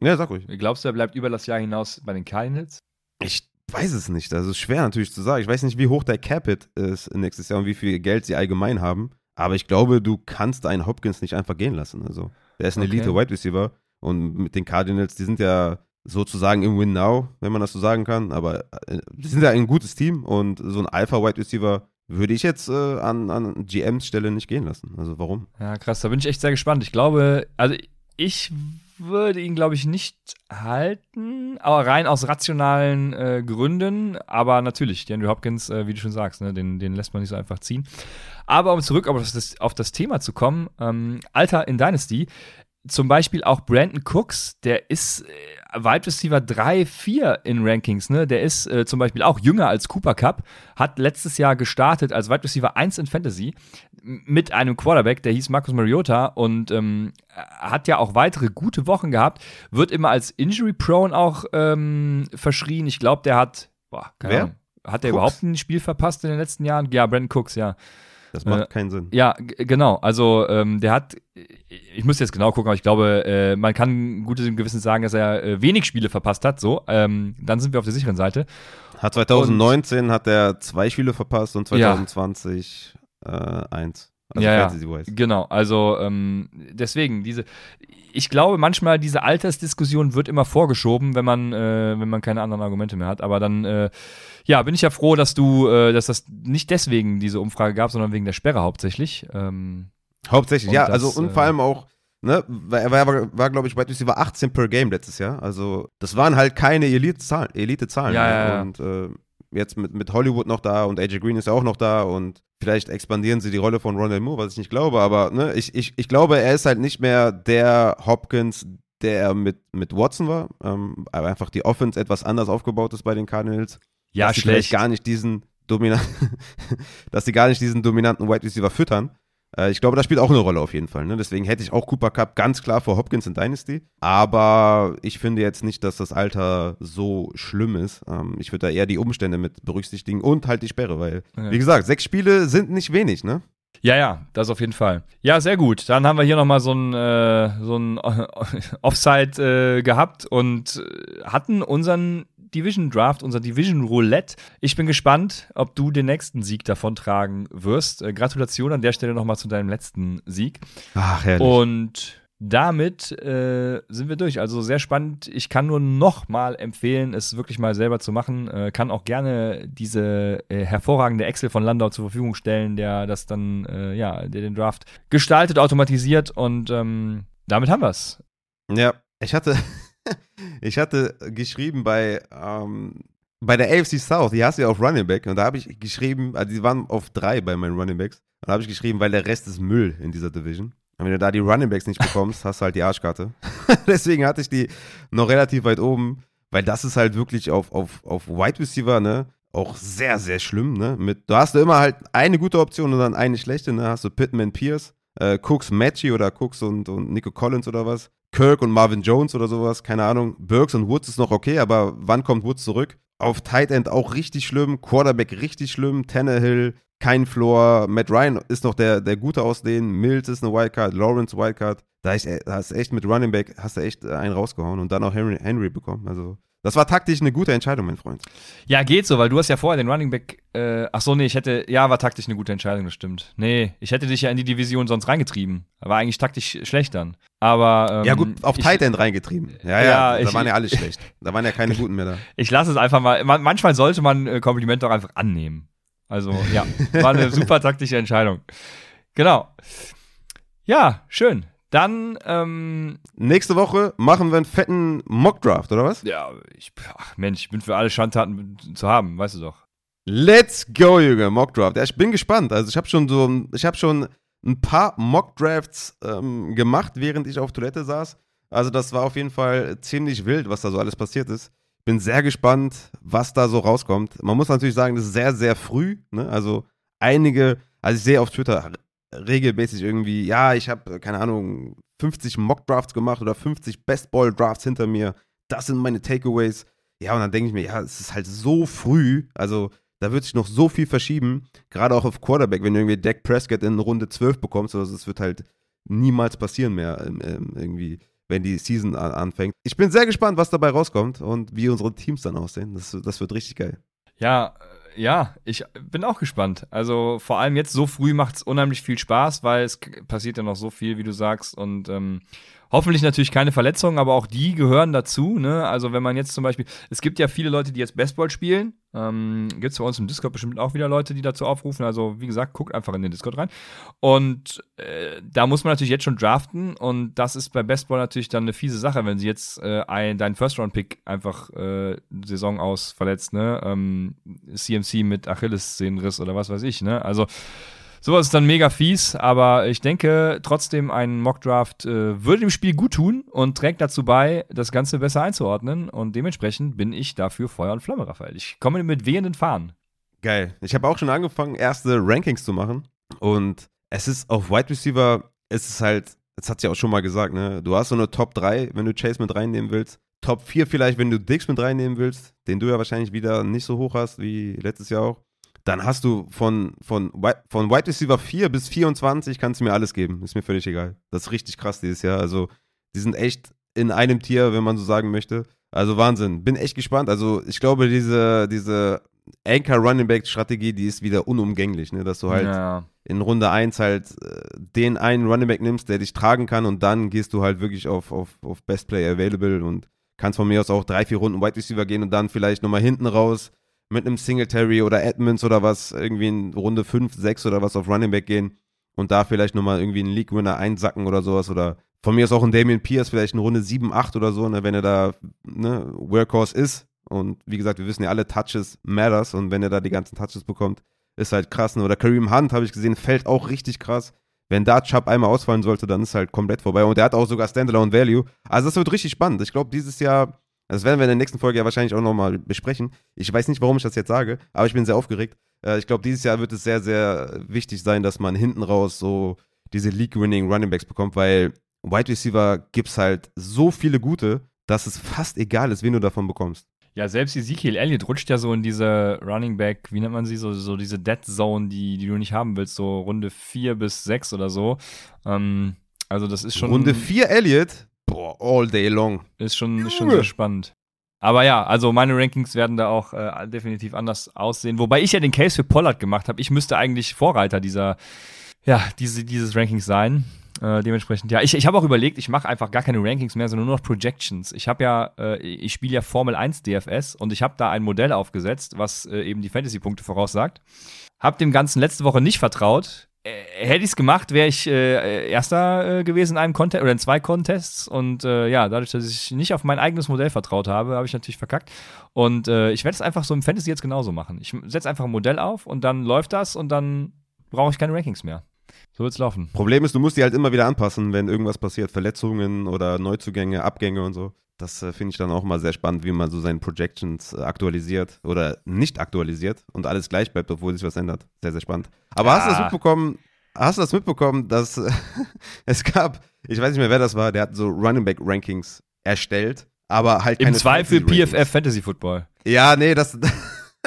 Ja, sag ruhig. Glaubst du, er bleibt über das Jahr hinaus bei den Cardinals? Ich weiß es nicht. Das ist schwer natürlich zu sagen. Ich weiß nicht, wie hoch der Capit ist nächstes Jahr und wie viel Geld sie allgemein haben. Aber ich glaube, du kannst einen Hopkins nicht einfach gehen lassen. Also, der ist ein okay. Elite Wide Receiver und mit den Cardinals, die sind ja sozusagen im Win Now, wenn man das so sagen kann. Aber äh, die sind ja ein gutes Team und so ein Alpha Wide Receiver würde ich jetzt äh, an, an GMs Stelle nicht gehen lassen. Also warum? Ja, krass, da bin ich echt sehr gespannt. Ich glaube, also ich würde ihn, glaube ich, nicht halten, aber rein aus rationalen äh, Gründen. Aber natürlich, Andrew Hopkins, äh, wie du schon sagst, ne, den, den lässt man nicht so einfach ziehen. Aber um zurück auf das, auf das Thema zu kommen, ähm, Alter in Dynasty, zum Beispiel auch Brandon Cooks, der ist äh, Wide Receiver 3, 4 in Rankings, ne? Der ist äh, zum Beispiel auch jünger als Cooper Cup, hat letztes Jahr gestartet als Wide Receiver 1 in Fantasy mit einem Quarterback, der hieß Marcus Mariota und ähm, hat ja auch weitere gute Wochen gehabt, wird immer als Injury Prone auch ähm, verschrien. Ich glaube, der hat, boah, keine Wer? Ahnung, hat der Cooks? überhaupt ein Spiel verpasst in den letzten Jahren? Ja, Brandon Cooks, ja. Das macht äh, keinen Sinn. Ja, genau. Also ähm, der hat, ich muss jetzt genau gucken, aber ich glaube, äh, man kann gutes Gewissen sagen, dass er äh, wenig Spiele verpasst hat. So, ähm, dann sind wir auf der sicheren Seite. Hat 2019 und, hat er zwei Spiele verpasst und 2020 ja. äh, eins. Also ja, ja, genau. Also ähm, deswegen diese. Ich glaube, manchmal diese Altersdiskussion wird immer vorgeschoben, wenn man, äh, wenn man keine anderen Argumente mehr hat. Aber dann, äh, ja, bin ich ja froh, dass du, äh, dass das nicht deswegen diese Umfrage gab, sondern wegen der Sperre hauptsächlich. Ähm, hauptsächlich, ja. Das, also und vor äh, allem auch, ne, er war, war, war glaube ich, weit über 18 per Game letztes Jahr. Also das waren halt keine Elite-Zahlen. Elite -Zahlen, ja, ja, ja. Und äh, jetzt mit, mit Hollywood noch da und AJ Green ist ja auch noch da und vielleicht expandieren sie die Rolle von Ronald Moore, was ich nicht glaube, aber ne, ich, ich, ich glaube, er ist halt nicht mehr der Hopkins, der er mit, mit Watson war, ähm, aber einfach die Offense etwas anders aufgebaut ist bei den Cardinals. Ja, dass schlecht. gar nicht diesen dominanten, dass sie gar nicht diesen dominanten Wide Receiver füttern. Äh, ich glaube, das spielt auch eine Rolle auf jeden Fall. Ne? Deswegen hätte ich auch Cooper Cup ganz klar vor Hopkins in Dynasty. Aber ich finde jetzt nicht, dass das Alter so schlimm ist. Ähm, ich würde da eher die Umstände mit berücksichtigen und halt die Sperre, weil, ja. wie gesagt, sechs Spiele sind nicht wenig, ne? Ja, ja, das auf jeden Fall. Ja, sehr gut. Dann haben wir hier nochmal so ein, äh, so ein Offside äh, gehabt und äh, hatten unseren Division Draft, unser Division Roulette. Ich bin gespannt, ob du den nächsten Sieg davon tragen wirst. Äh, Gratulation an der Stelle nochmal zu deinem letzten Sieg. Ach, herrlich. Und damit äh, sind wir durch. Also sehr spannend. Ich kann nur noch mal empfehlen, es wirklich mal selber zu machen. Äh, kann auch gerne diese äh, hervorragende Excel von Landau zur Verfügung stellen, der das dann, äh, ja, der den Draft gestaltet, automatisiert und ähm, damit haben wir es. Ja, ich hatte, ich hatte geschrieben bei, ähm, bei der AFC South, die hast du ja auf Running Back und da habe ich geschrieben, also die waren auf drei bei meinen Running Backs. Und da habe ich geschrieben, weil der Rest ist Müll in dieser Division. Und wenn du da die Running Backs nicht bekommst, hast du halt die Arschkarte. Deswegen hatte ich die noch relativ weit oben, weil das ist halt wirklich auf, auf, auf Wide Receiver, ne? Auch sehr, sehr schlimm, ne? Mit, du hast immer halt eine gute Option und dann eine schlechte, ne? Hast du Pittman Pierce, äh, Cooks Matchy oder Cooks und, und Nico Collins oder was. Kirk und Marvin Jones oder sowas, keine Ahnung. Burks und Woods ist noch okay, aber wann kommt Woods zurück? Auf Tight End auch richtig schlimm, Quarterback richtig schlimm, Tannehill, kein Floor, Matt Ryan ist noch der, der Gute aus denen, Mills ist eine Wildcard, Lawrence Wildcard. Da, hast du echt mit Running Back, hast du echt einen rausgehauen und dann auch Henry, Henry bekommen. Also das war taktisch eine gute Entscheidung, mein Freund. Ja, geht so, weil du hast ja vorher den Running Back. Äh, ach so, nee, ich hätte. Ja, war taktisch eine gute Entscheidung, das stimmt. Nee, ich hätte dich ja in die Division sonst reingetrieben. War eigentlich taktisch schlecht dann. Aber. Ähm, ja, gut, auf ich, Tight End reingetrieben. Ja, ja, ja da ich, waren ja alle schlecht. Da waren ja keine guten mehr da. Ich lasse es einfach mal. manchmal sollte man äh, Komplimente auch einfach annehmen. Also, ja, war eine super taktische Entscheidung. Genau. Ja, schön. Dann ähm, nächste Woche machen wir einen fetten Mockdraft, oder was? Ja, ich, ach Mensch, ich bin für alle Schandtaten zu haben, weißt du doch. Let's go, Jürgen, Mockdraft. Ja, ich bin gespannt. Also ich habe schon so, ich habe schon ein paar Mock-Drafts ähm, gemacht, während ich auf Toilette saß. Also das war auf jeden Fall ziemlich wild, was da so alles passiert ist. Bin sehr gespannt, was da so rauskommt. Man muss natürlich sagen, das ist sehr, sehr früh. Ne? Also einige, also ich sehe auf Twitter regelmäßig irgendwie, ja, ich habe, keine Ahnung, 50 Mock-Drafts gemacht oder 50 Best-Ball-Drafts hinter mir. Das sind meine Takeaways. Ja, und dann denke ich mir, ja, es ist halt so früh. Also da wird sich noch so viel verschieben. Gerade auch auf Quarterback, wenn du irgendwie Dak Prescott in Runde 12 bekommst, also es wird halt niemals passieren mehr ähm, ähm, irgendwie wenn die Season anfängt. Ich bin sehr gespannt, was dabei rauskommt und wie unsere Teams dann aussehen. Das, das wird richtig geil. Ja, ja, ich bin auch gespannt. Also vor allem jetzt so früh macht es unheimlich viel Spaß, weil es passiert ja noch so viel, wie du sagst. Und ähm, Hoffentlich natürlich keine Verletzungen, aber auch die gehören dazu. Ne? Also wenn man jetzt zum Beispiel, es gibt ja viele Leute, die jetzt Baseball spielen. Ähm, gibt es bei uns im Discord bestimmt auch wieder Leute, die dazu aufrufen. Also wie gesagt, guckt einfach in den Discord rein. Und äh, da muss man natürlich jetzt schon draften. Und das ist bei Baseball natürlich dann eine fiese Sache, wenn sie jetzt äh, ein, deinen First-Round-Pick einfach äh, Saison aus verletzt. Ne? Ähm, CMC mit Achilles-Sehnenriss oder was weiß ich. Ne? Also Sowas ist dann mega fies, aber ich denke trotzdem, ein Mockdraft äh, würde dem Spiel gut tun und trägt dazu bei, das Ganze besser einzuordnen. Und dementsprechend bin ich dafür Feuer und Flamme, Raphael. Ich komme mit wehenden Fahnen. Geil. Ich habe auch schon angefangen, erste Rankings zu machen. Und es ist auf Wide Receiver, es ist halt, das hat sie auch schon mal gesagt, ne? Du hast so eine Top 3, wenn du Chase mit reinnehmen willst. Top 4 vielleicht, wenn du Dix mit reinnehmen willst, den du ja wahrscheinlich wieder nicht so hoch hast wie letztes Jahr auch dann hast du von, von, von Wide Receiver 4 bis 24 kannst du mir alles geben. Ist mir völlig egal. Das ist richtig krass dieses Jahr. Also, die sind echt in einem Tier, wenn man so sagen möchte. Also Wahnsinn. Bin echt gespannt. Also, ich glaube, diese, diese Anchor Running Back Strategie, die ist wieder unumgänglich, ne? Dass du halt ja. in Runde 1 halt äh, den einen Running Back nimmst, der dich tragen kann und dann gehst du halt wirklich auf, auf, auf Best Play Available und kannst von mir aus auch drei, vier Runden Wide Receiver gehen und dann vielleicht nochmal hinten raus mit einem Singletary oder Edmonds oder was irgendwie in Runde 5, 6 oder was auf Running Back gehen und da vielleicht nochmal irgendwie einen League-Winner einsacken oder sowas oder von mir ist auch ein Damien Pierce vielleicht in Runde 7, 8 oder so, ne, wenn er da ne, Workhorse ist und wie gesagt, wir wissen ja alle, Touches matters und wenn er da die ganzen Touches bekommt, ist halt krass. Ne? Oder Kareem Hunt, habe ich gesehen, fällt auch richtig krass. Wenn da Chubb einmal ausfallen sollte, dann ist halt komplett vorbei. Und der hat auch sogar Standalone Value. Also das wird richtig spannend. Ich glaube, dieses Jahr das werden wir in der nächsten Folge ja wahrscheinlich auch nochmal besprechen. Ich weiß nicht, warum ich das jetzt sage, aber ich bin sehr aufgeregt. Äh, ich glaube, dieses Jahr wird es sehr, sehr wichtig sein, dass man hinten raus so diese League-Winning Running Backs bekommt, weil Wide Receiver gibt es halt so viele gute, dass es fast egal ist, wen du davon bekommst. Ja, selbst Ezekiel Elliott rutscht ja so in diese Running Back, wie nennt man sie, so, so diese Dead Zone, die, die du nicht haben willst, so Runde 4 bis 6 oder so. Ähm, also das ist schon. Runde 4 Elliott? Boah, all day long. Ist schon, ist schon sehr spannend. Aber ja, also meine Rankings werden da auch äh, definitiv anders aussehen. Wobei ich ja den Case für Pollard gemacht habe. Ich müsste eigentlich Vorreiter dieser, ja, diese, dieses Rankings sein. Äh, dementsprechend, ja, ich, ich habe auch überlegt, ich mache einfach gar keine Rankings mehr, sondern nur noch Projections. Ich habe ja, äh, ich spiele ja Formel 1 DFS und ich habe da ein Modell aufgesetzt, was äh, eben die Fantasy-Punkte voraussagt. Hab dem Ganzen letzte Woche nicht vertraut. Hätte ich es gemacht, wäre ich äh, Erster äh, gewesen in einem Contest oder in zwei Contests. Und äh, ja, dadurch, dass ich nicht auf mein eigenes Modell vertraut habe, habe ich natürlich verkackt. Und äh, ich werde es einfach so im Fantasy jetzt genauso machen. Ich setze einfach ein Modell auf und dann läuft das und dann brauche ich keine Rankings mehr. So wird's laufen. Problem ist, du musst die halt immer wieder anpassen, wenn irgendwas passiert. Verletzungen oder Neuzugänge, Abgänge und so. Das äh, finde ich dann auch mal sehr spannend, wie man so seine Projections äh, aktualisiert oder nicht aktualisiert und alles gleich bleibt, obwohl sich was ändert. Sehr, sehr spannend. Aber ja. hast du das mitbekommen? Hast du das mitbekommen, dass es gab, ich weiß nicht mehr, wer das war, der hat so Running Back Rankings erstellt, aber halt keine Im Zweifel PFF Fantasy Football. Ja, nee, das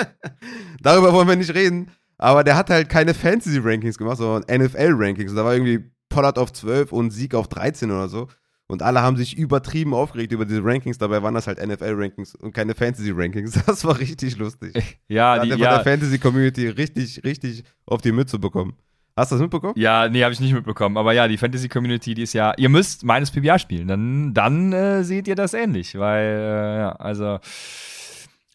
darüber wollen wir nicht reden. Aber der hat halt keine Fantasy Rankings gemacht, sondern NFL Rankings. Da war irgendwie Pollard auf 12 und Sieg auf 13 oder so. Und alle haben sich übertrieben aufgeregt über diese Rankings. Dabei waren das halt NFL-Rankings und keine Fantasy-Rankings. Das war richtig lustig. Ja, da die hat ja. von der Fantasy-Community richtig, richtig auf die Mütze bekommen. Hast du das mitbekommen? Ja, nee, habe ich nicht mitbekommen. Aber ja, die Fantasy-Community, die ist ja, ihr müsst meines PBA spielen. Dann, dann äh, seht ihr das ähnlich. Weil, äh, ja, also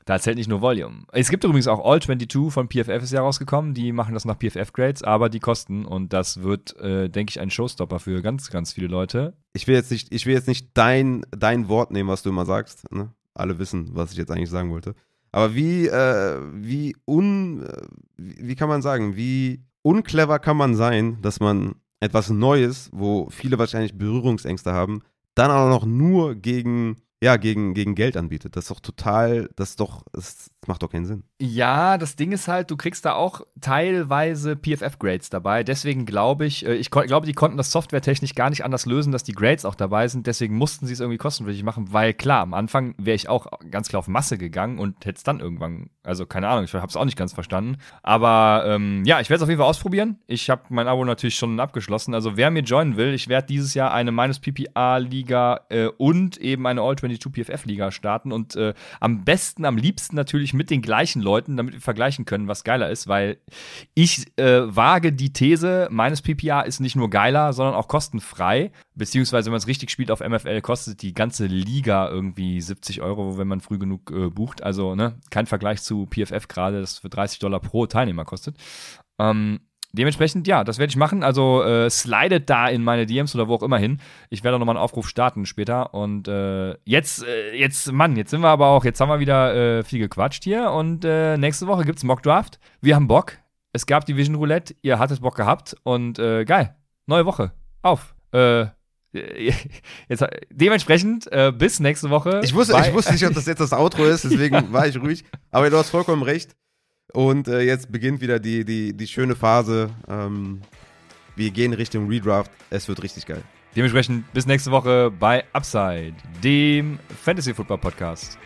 da zählt nicht nur Volume. Es gibt übrigens auch All-22 von PFF ist ja rausgekommen. Die machen das nach PFF-Grades, aber die kosten. Und das wird, äh, denke ich, ein Showstopper für ganz, ganz viele Leute. Ich will jetzt nicht, ich will jetzt nicht dein, dein Wort nehmen, was du immer sagst. Ne? Alle wissen, was ich jetzt eigentlich sagen wollte. Aber wie, äh, wie un, äh, wie kann man sagen, wie unclever kann man sein, dass man etwas Neues, wo viele wahrscheinlich Berührungsängste haben, dann auch noch nur gegen ja, gegen, gegen Geld anbietet. Das ist doch total, das ist doch, das macht doch keinen Sinn. Ja, das Ding ist halt, du kriegst da auch teilweise PFF-Grades dabei. Deswegen glaube ich, äh, ich glaube, die konnten das softwaretechnisch gar nicht anders lösen, dass die Grades auch dabei sind. Deswegen mussten sie es irgendwie kostenpflichtig machen, weil klar, am Anfang wäre ich auch ganz klar auf Masse gegangen und hätte es dann irgendwann, also keine Ahnung, ich habe es auch nicht ganz verstanden. Aber ähm, ja, ich werde es auf jeden Fall ausprobieren. Ich habe mein Abo natürlich schon abgeschlossen. Also wer mir joinen will, ich werde dieses Jahr eine minus PPA-Liga äh, und eben eine All 22 PFF-Liga starten und äh, am besten, am liebsten natürlich mit den gleichen Leuten, damit wir vergleichen können, was geiler ist, weil ich äh, wage die These, meines PPA ist nicht nur geiler, sondern auch kostenfrei. Beziehungsweise, wenn man es richtig spielt auf MFL, kostet die ganze Liga irgendwie 70 Euro, wenn man früh genug äh, bucht. Also, ne, kein Vergleich zu PFF gerade, das für 30 Dollar pro Teilnehmer kostet. Ähm, dementsprechend, ja, das werde ich machen. Also äh, slidet da in meine DMs oder wo auch immer hin. Ich werde auch nochmal einen Aufruf starten später. Und äh, jetzt, äh, jetzt, Mann, jetzt sind wir aber auch, jetzt haben wir wieder äh, viel gequatscht hier. Und äh, nächste Woche gibt es Mock Draft. Wir haben Bock. Es gab die Vision Roulette. Ihr hattet Bock gehabt. Und äh, geil. Neue Woche. Auf. Jetzt, dementsprechend bis nächste Woche. Ich wusste, ich wusste nicht, ob das jetzt das Outro ist, deswegen war ich ruhig. Aber du hast vollkommen recht. Und äh, jetzt beginnt wieder die, die, die schöne Phase. Ähm, wir gehen Richtung Redraft. Es wird richtig geil. Dementsprechend bis nächste Woche bei Upside, dem Fantasy Football Podcast.